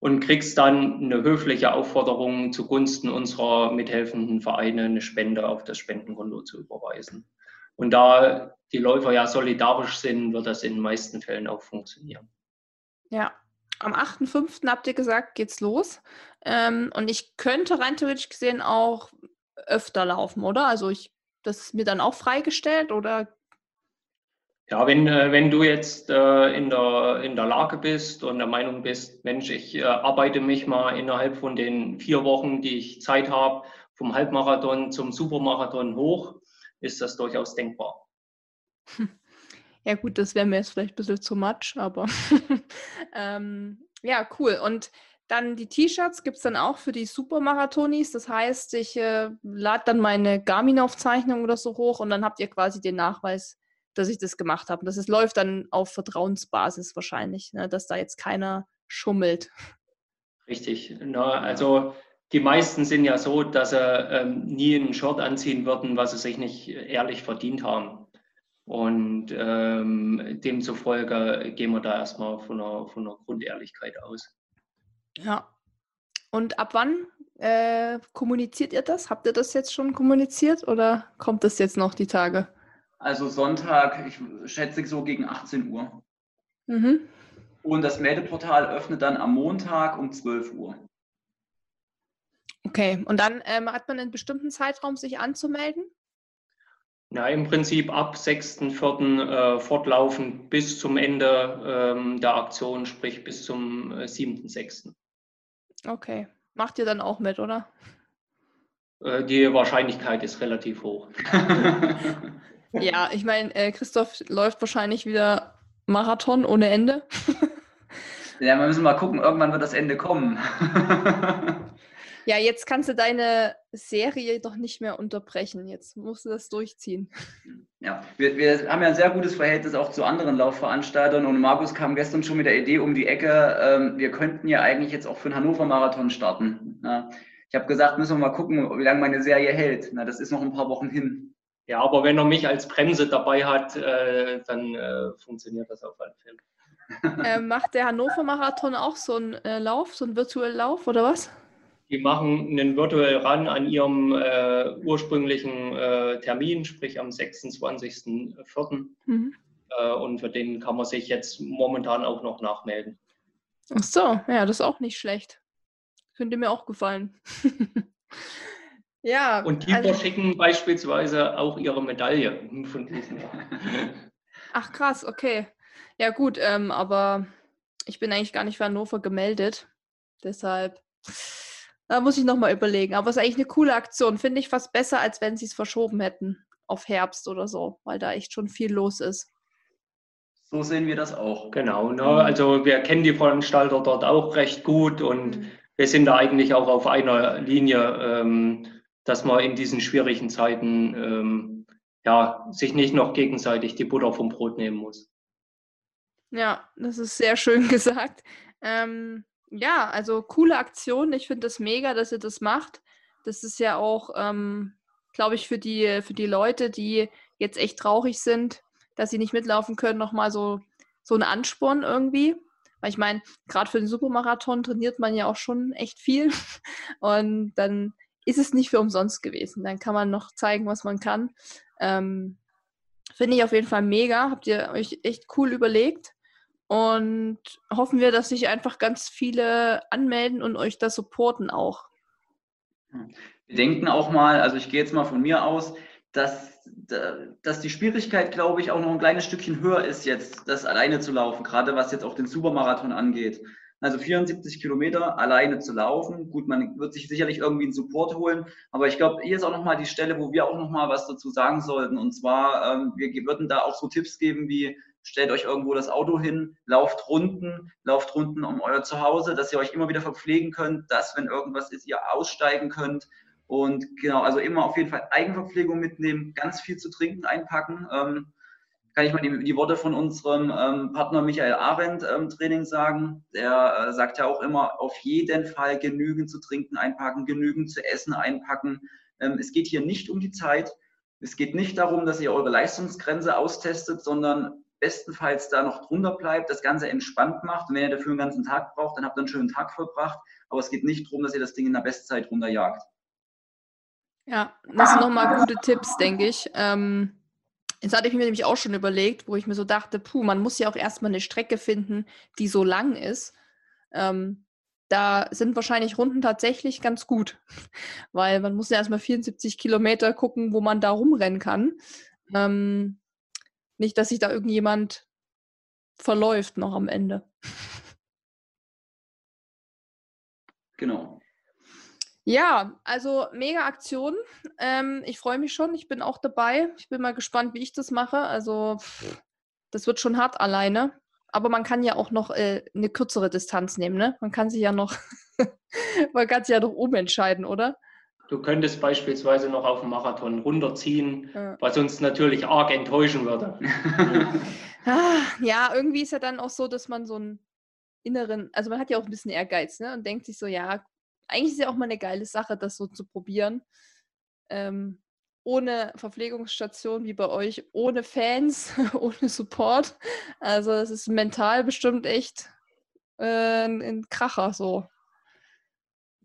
und kriegst dann eine höfliche Aufforderung zugunsten unserer mithelfenden Vereine, eine Spende auf das Spendenkonto zu überweisen. Und da die Läufer ja solidarisch sind, wird das in den meisten Fällen auch funktionieren. Ja, am 8.5. habt ihr gesagt, geht's los. Ähm, und ich könnte rein theoretisch gesehen auch öfter laufen, oder? Also ich das ist mir dann auch freigestellt oder? Ja, wenn, äh, wenn du jetzt äh, in, der, in der Lage bist und der Meinung bist, Mensch, ich äh, arbeite mich mal innerhalb von den vier Wochen, die ich Zeit habe, vom Halbmarathon zum Supermarathon hoch, ist das durchaus denkbar. [LAUGHS] Ja gut, das wäre mir jetzt vielleicht ein bisschen zu much, aber [LAUGHS] ähm, ja, cool. Und dann die T-Shirts gibt es dann auch für die Supermarathonis. Das heißt, ich äh, lade dann meine Garmin-Aufzeichnung oder so hoch und dann habt ihr quasi den Nachweis, dass ich das gemacht habe. Das ist, läuft dann auf Vertrauensbasis wahrscheinlich, ne, dass da jetzt keiner schummelt. Richtig. Na, also die meisten sind ja so, dass sie ähm, nie ein Shirt anziehen würden, was sie sich nicht ehrlich verdient haben. Und ähm, demzufolge gehen wir da erstmal von einer, von einer Grundehrlichkeit aus. Ja. Und ab wann äh, kommuniziert ihr das? Habt ihr das jetzt schon kommuniziert oder kommt das jetzt noch die Tage? Also Sonntag, ich schätze so gegen 18 Uhr. Mhm. Und das Meldeportal öffnet dann am Montag um 12 Uhr. Okay, und dann ähm, hat man einen bestimmten Zeitraum, sich anzumelden? Na, im Prinzip ab 6.4. Äh, fortlaufend bis zum Ende ähm, der Aktion, sprich bis zum äh, 7.6. Okay. Macht ihr dann auch mit, oder? Äh, die Wahrscheinlichkeit ist relativ hoch. [LAUGHS] [LAUGHS] ja, ich meine, äh, Christoph läuft wahrscheinlich wieder Marathon ohne Ende. [LAUGHS] ja, wir müssen mal gucken, irgendwann wird das Ende kommen. ja, jetzt kannst du deine Serie doch nicht mehr unterbrechen. Jetzt musst du das durchziehen. Ja, wir, wir haben ja ein sehr gutes Verhältnis auch zu anderen Laufveranstaltern und Markus kam gestern schon mit der Idee um die Ecke, ähm, wir könnten ja eigentlich jetzt auch für den Hannover-Marathon starten. Ja. Ich habe gesagt, müssen wir mal gucken, wie lange meine Serie hält. Na, das ist noch ein paar Wochen hin. Ja, aber wenn er mich als Bremse dabei hat, äh, dann äh, funktioniert das auf alle Fälle. [LAUGHS] äh, macht der Hannover-Marathon auch so einen äh, Lauf, so einen virtuellen Lauf oder was? Die machen einen virtuell ran an ihrem äh, ursprünglichen äh, Termin, sprich am 26.04. Mhm. Und für den kann man sich jetzt momentan auch noch nachmelden. Ach so, ja, das ist auch nicht schlecht. Könnte mir auch gefallen. [LAUGHS] ja. Und die also, verschicken beispielsweise auch ihre Medaille von diesem Jahr. [LAUGHS] Ach krass, okay. Ja gut, ähm, aber ich bin eigentlich gar nicht für Hannover gemeldet. Deshalb da muss ich nochmal überlegen. Aber es ist eigentlich eine coole Aktion. Finde ich fast besser, als wenn sie es verschoben hätten auf Herbst oder so, weil da echt schon viel los ist. So sehen wir das auch. Genau. Ne? Also wir kennen die Veranstalter dort auch recht gut und mhm. wir sind da eigentlich auch auf einer Linie, ähm, dass man in diesen schwierigen Zeiten ähm, ja, sich nicht noch gegenseitig die Butter vom Brot nehmen muss. Ja, das ist sehr schön [LAUGHS] gesagt. Ähm, ja, also coole Aktion. Ich finde das mega, dass ihr das macht. Das ist ja auch, ähm, glaube ich, für die, für die Leute, die jetzt echt traurig sind, dass sie nicht mitlaufen können, nochmal so, so ein Ansporn irgendwie. Weil ich meine, gerade für den Supermarathon trainiert man ja auch schon echt viel. [LAUGHS] Und dann ist es nicht für umsonst gewesen. Dann kann man noch zeigen, was man kann. Ähm, Finde ich auf jeden Fall mega. Habt ihr euch echt cool überlegt. Und hoffen wir, dass sich einfach ganz viele anmelden und euch da supporten auch. Wir denken auch mal, also ich gehe jetzt mal von mir aus, dass, dass die Schwierigkeit, glaube ich, auch noch ein kleines Stückchen höher ist, jetzt das alleine zu laufen, gerade was jetzt auch den Supermarathon angeht. Also 74 Kilometer alleine zu laufen. Gut, man wird sich sicherlich irgendwie einen Support holen, aber ich glaube, hier ist auch nochmal die Stelle, wo wir auch nochmal was dazu sagen sollten. Und zwar, ähm, wir würden da auch so Tipps geben wie, stellt euch irgendwo das Auto hin, lauft Runden, lauft Runden um euer Zuhause, dass ihr euch immer wieder verpflegen könnt, dass, wenn irgendwas ist, ihr aussteigen könnt. Und genau, also immer auf jeden Fall Eigenverpflegung mitnehmen, ganz viel zu trinken einpacken. Ähm, kann ich mal die, die Worte von unserem ähm, Partner Michael Arendt ähm, Training sagen. Der äh, sagt ja auch immer, auf jeden Fall genügend zu trinken einpacken, genügend zu essen einpacken. Ähm, es geht hier nicht um die Zeit. Es geht nicht darum, dass ihr eure Leistungsgrenze austestet, sondern bestenfalls da noch drunter bleibt, das Ganze entspannt macht. Und wenn ihr dafür einen ganzen Tag braucht, dann habt ihr einen schönen Tag verbracht. Aber es geht nicht darum, dass ihr das Ding in der Bestzeit runterjagt. Ja, das sind nochmal gute Tipps, denke ich. Ähm Jetzt hatte ich mir nämlich auch schon überlegt, wo ich mir so dachte, puh, man muss ja auch erstmal eine Strecke finden, die so lang ist. Ähm, da sind wahrscheinlich Runden tatsächlich ganz gut, [LAUGHS] weil man muss ja erstmal 74 Kilometer gucken, wo man da rumrennen kann. Ähm, nicht, dass sich da irgendjemand verläuft noch am Ende. Genau. Ja, also mega Aktion. Ähm, ich freue mich schon. Ich bin auch dabei. Ich bin mal gespannt, wie ich das mache. Also, das wird schon hart alleine. Aber man kann ja auch noch äh, eine kürzere Distanz nehmen, ne? Man kann sich ja noch, [LAUGHS] man kann sich ja noch umentscheiden, oder? Du könntest beispielsweise noch auf den Marathon runterziehen, ja. was uns natürlich arg enttäuschen würde. [LAUGHS] Ah, ja, irgendwie ist ja dann auch so, dass man so einen inneren, also man hat ja auch ein bisschen Ehrgeiz, ne? Und denkt sich so, ja, eigentlich ist ja auch mal eine geile Sache, das so zu probieren. Ähm, ohne Verpflegungsstation wie bei euch, ohne Fans, [LAUGHS] ohne Support. Also es ist mental bestimmt echt äh, ein Kracher so.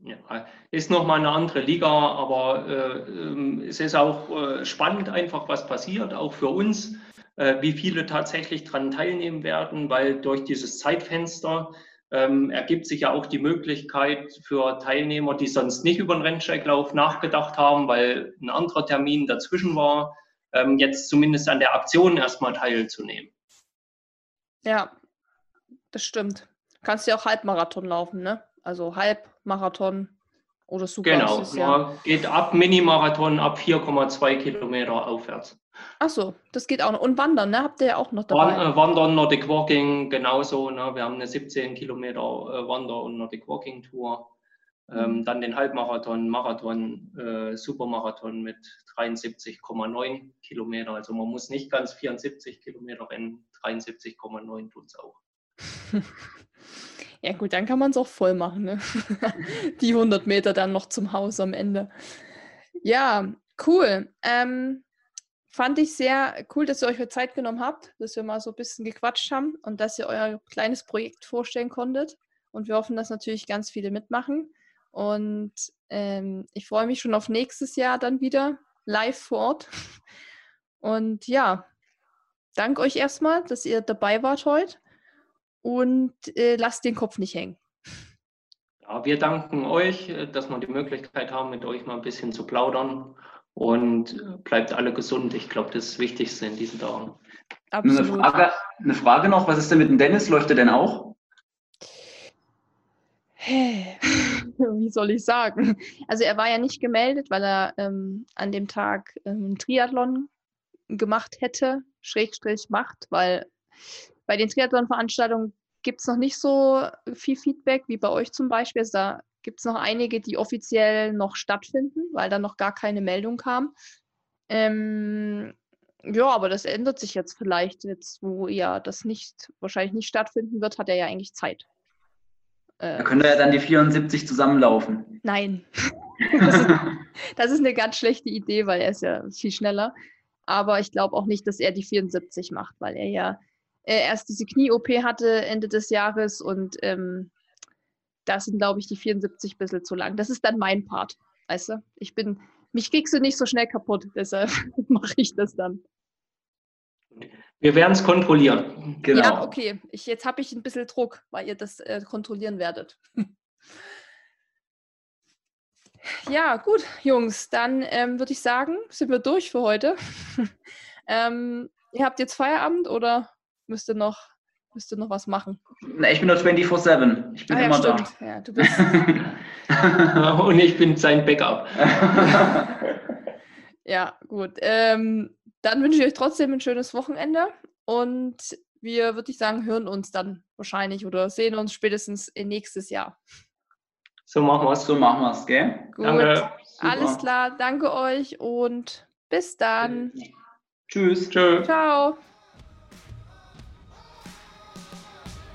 Ja, ist nochmal eine andere Liga, aber äh, es ist auch äh, spannend einfach, was passiert, auch für uns, äh, wie viele tatsächlich daran teilnehmen werden, weil durch dieses Zeitfenster ähm, ergibt sich ja auch die Möglichkeit für Teilnehmer, die sonst nicht über den Rennsteiglauf nachgedacht haben, weil ein anderer Termin dazwischen war, ähm, jetzt zumindest an der Aktion erstmal teilzunehmen. Ja, das stimmt. Kannst ja auch Halbmarathon laufen, ne? Also Halbmarathon oder Super. Genau, ja. geht ab Minimarathon ab 4,2 Kilometer aufwärts. Ach so, das geht auch noch. Und Wandern, ne? Habt ihr ja auch noch dabei. Äh, Wandern, Nordic Walking, genauso. Ne? Wir haben eine 17 Kilometer äh, Wander- und Nordic Walking Tour. Ähm, mhm. Dann den Halbmarathon, Marathon, äh, Supermarathon mit 73,9 Kilometer. Also man muss nicht ganz 74 Kilometer rennen, 73,9 tut es auch. [LAUGHS] ja gut, dann kann man es auch voll machen. Ne? [LAUGHS] Die 100 Meter dann noch zum Haus am Ende. Ja, cool. Ähm, Fand ich sehr cool, dass ihr euch Zeit genommen habt, dass wir mal so ein bisschen gequatscht haben und dass ihr euer kleines Projekt vorstellen konntet. Und wir hoffen, dass natürlich ganz viele mitmachen. Und ähm, ich freue mich schon auf nächstes Jahr dann wieder live vor Ort. Und ja, danke euch erstmal, dass ihr dabei wart heute. Und äh, lasst den Kopf nicht hängen. Ja, wir danken euch, äh, dass wir die Möglichkeit haben, mit euch mal ein bisschen zu plaudern und bleibt alle gesund. Ich glaube, das ist das Wichtigste in diesen Tagen. Absolut. Eine Frage, eine Frage noch, was ist denn mit dem Dennis? Läuft er denn auch? [LAUGHS] Wie soll ich sagen? Also er war ja nicht gemeldet, weil er ähm, an dem Tag ähm, Triathlon gemacht hätte, Schrägstrich macht, weil bei den Triathlon-Veranstaltungen gibt es noch nicht so viel Feedback wie bei euch zum Beispiel. Also da gibt es noch einige, die offiziell noch stattfinden, weil da noch gar keine Meldung kam. Ähm, ja, aber das ändert sich jetzt vielleicht. Jetzt, wo ja das nicht wahrscheinlich nicht stattfinden wird, hat er ja eigentlich Zeit. Äh, da könnte er dann die 74 zusammenlaufen. Nein. [LAUGHS] das, ist, das ist eine ganz schlechte Idee, weil er ist ja viel schneller. Aber ich glaube auch nicht, dass er die 74 macht, weil er ja äh, erst diese Knie-OP hatte Ende des Jahres und ähm, da sind, glaube ich, die 74 ein bisschen zu lang. Das ist dann mein Part. Weißt du? Ich bin, mich kriegst du nicht so schnell kaputt, deshalb [LAUGHS] mache ich das dann. Wir werden es kontrollieren. Genau. Ja, okay. Ich, jetzt habe ich ein bisschen Druck, weil ihr das äh, kontrollieren werdet. [LAUGHS] ja, gut, Jungs, dann ähm, würde ich sagen, sind wir durch für heute. [LAUGHS] ähm, ihr habt jetzt Feierabend oder müsst ihr noch Müsst du noch was machen? Na, ich bin nur 24-7. Ich bin ah, ja, immer stimmt. Ja, du bist. [LAUGHS] Und ich bin sein Backup. da. [LAUGHS] ja, gut. Ähm, dann wünsche ich euch trotzdem ein schönes Wochenende und wir, würde ich sagen, hören uns dann wahrscheinlich oder sehen uns spätestens in nächstes Jahr. So machen wir es. so machen wir es, gell? Gut, Danke. alles klar. Danke euch und bis dann. Tschüss. Tschö. Ciao.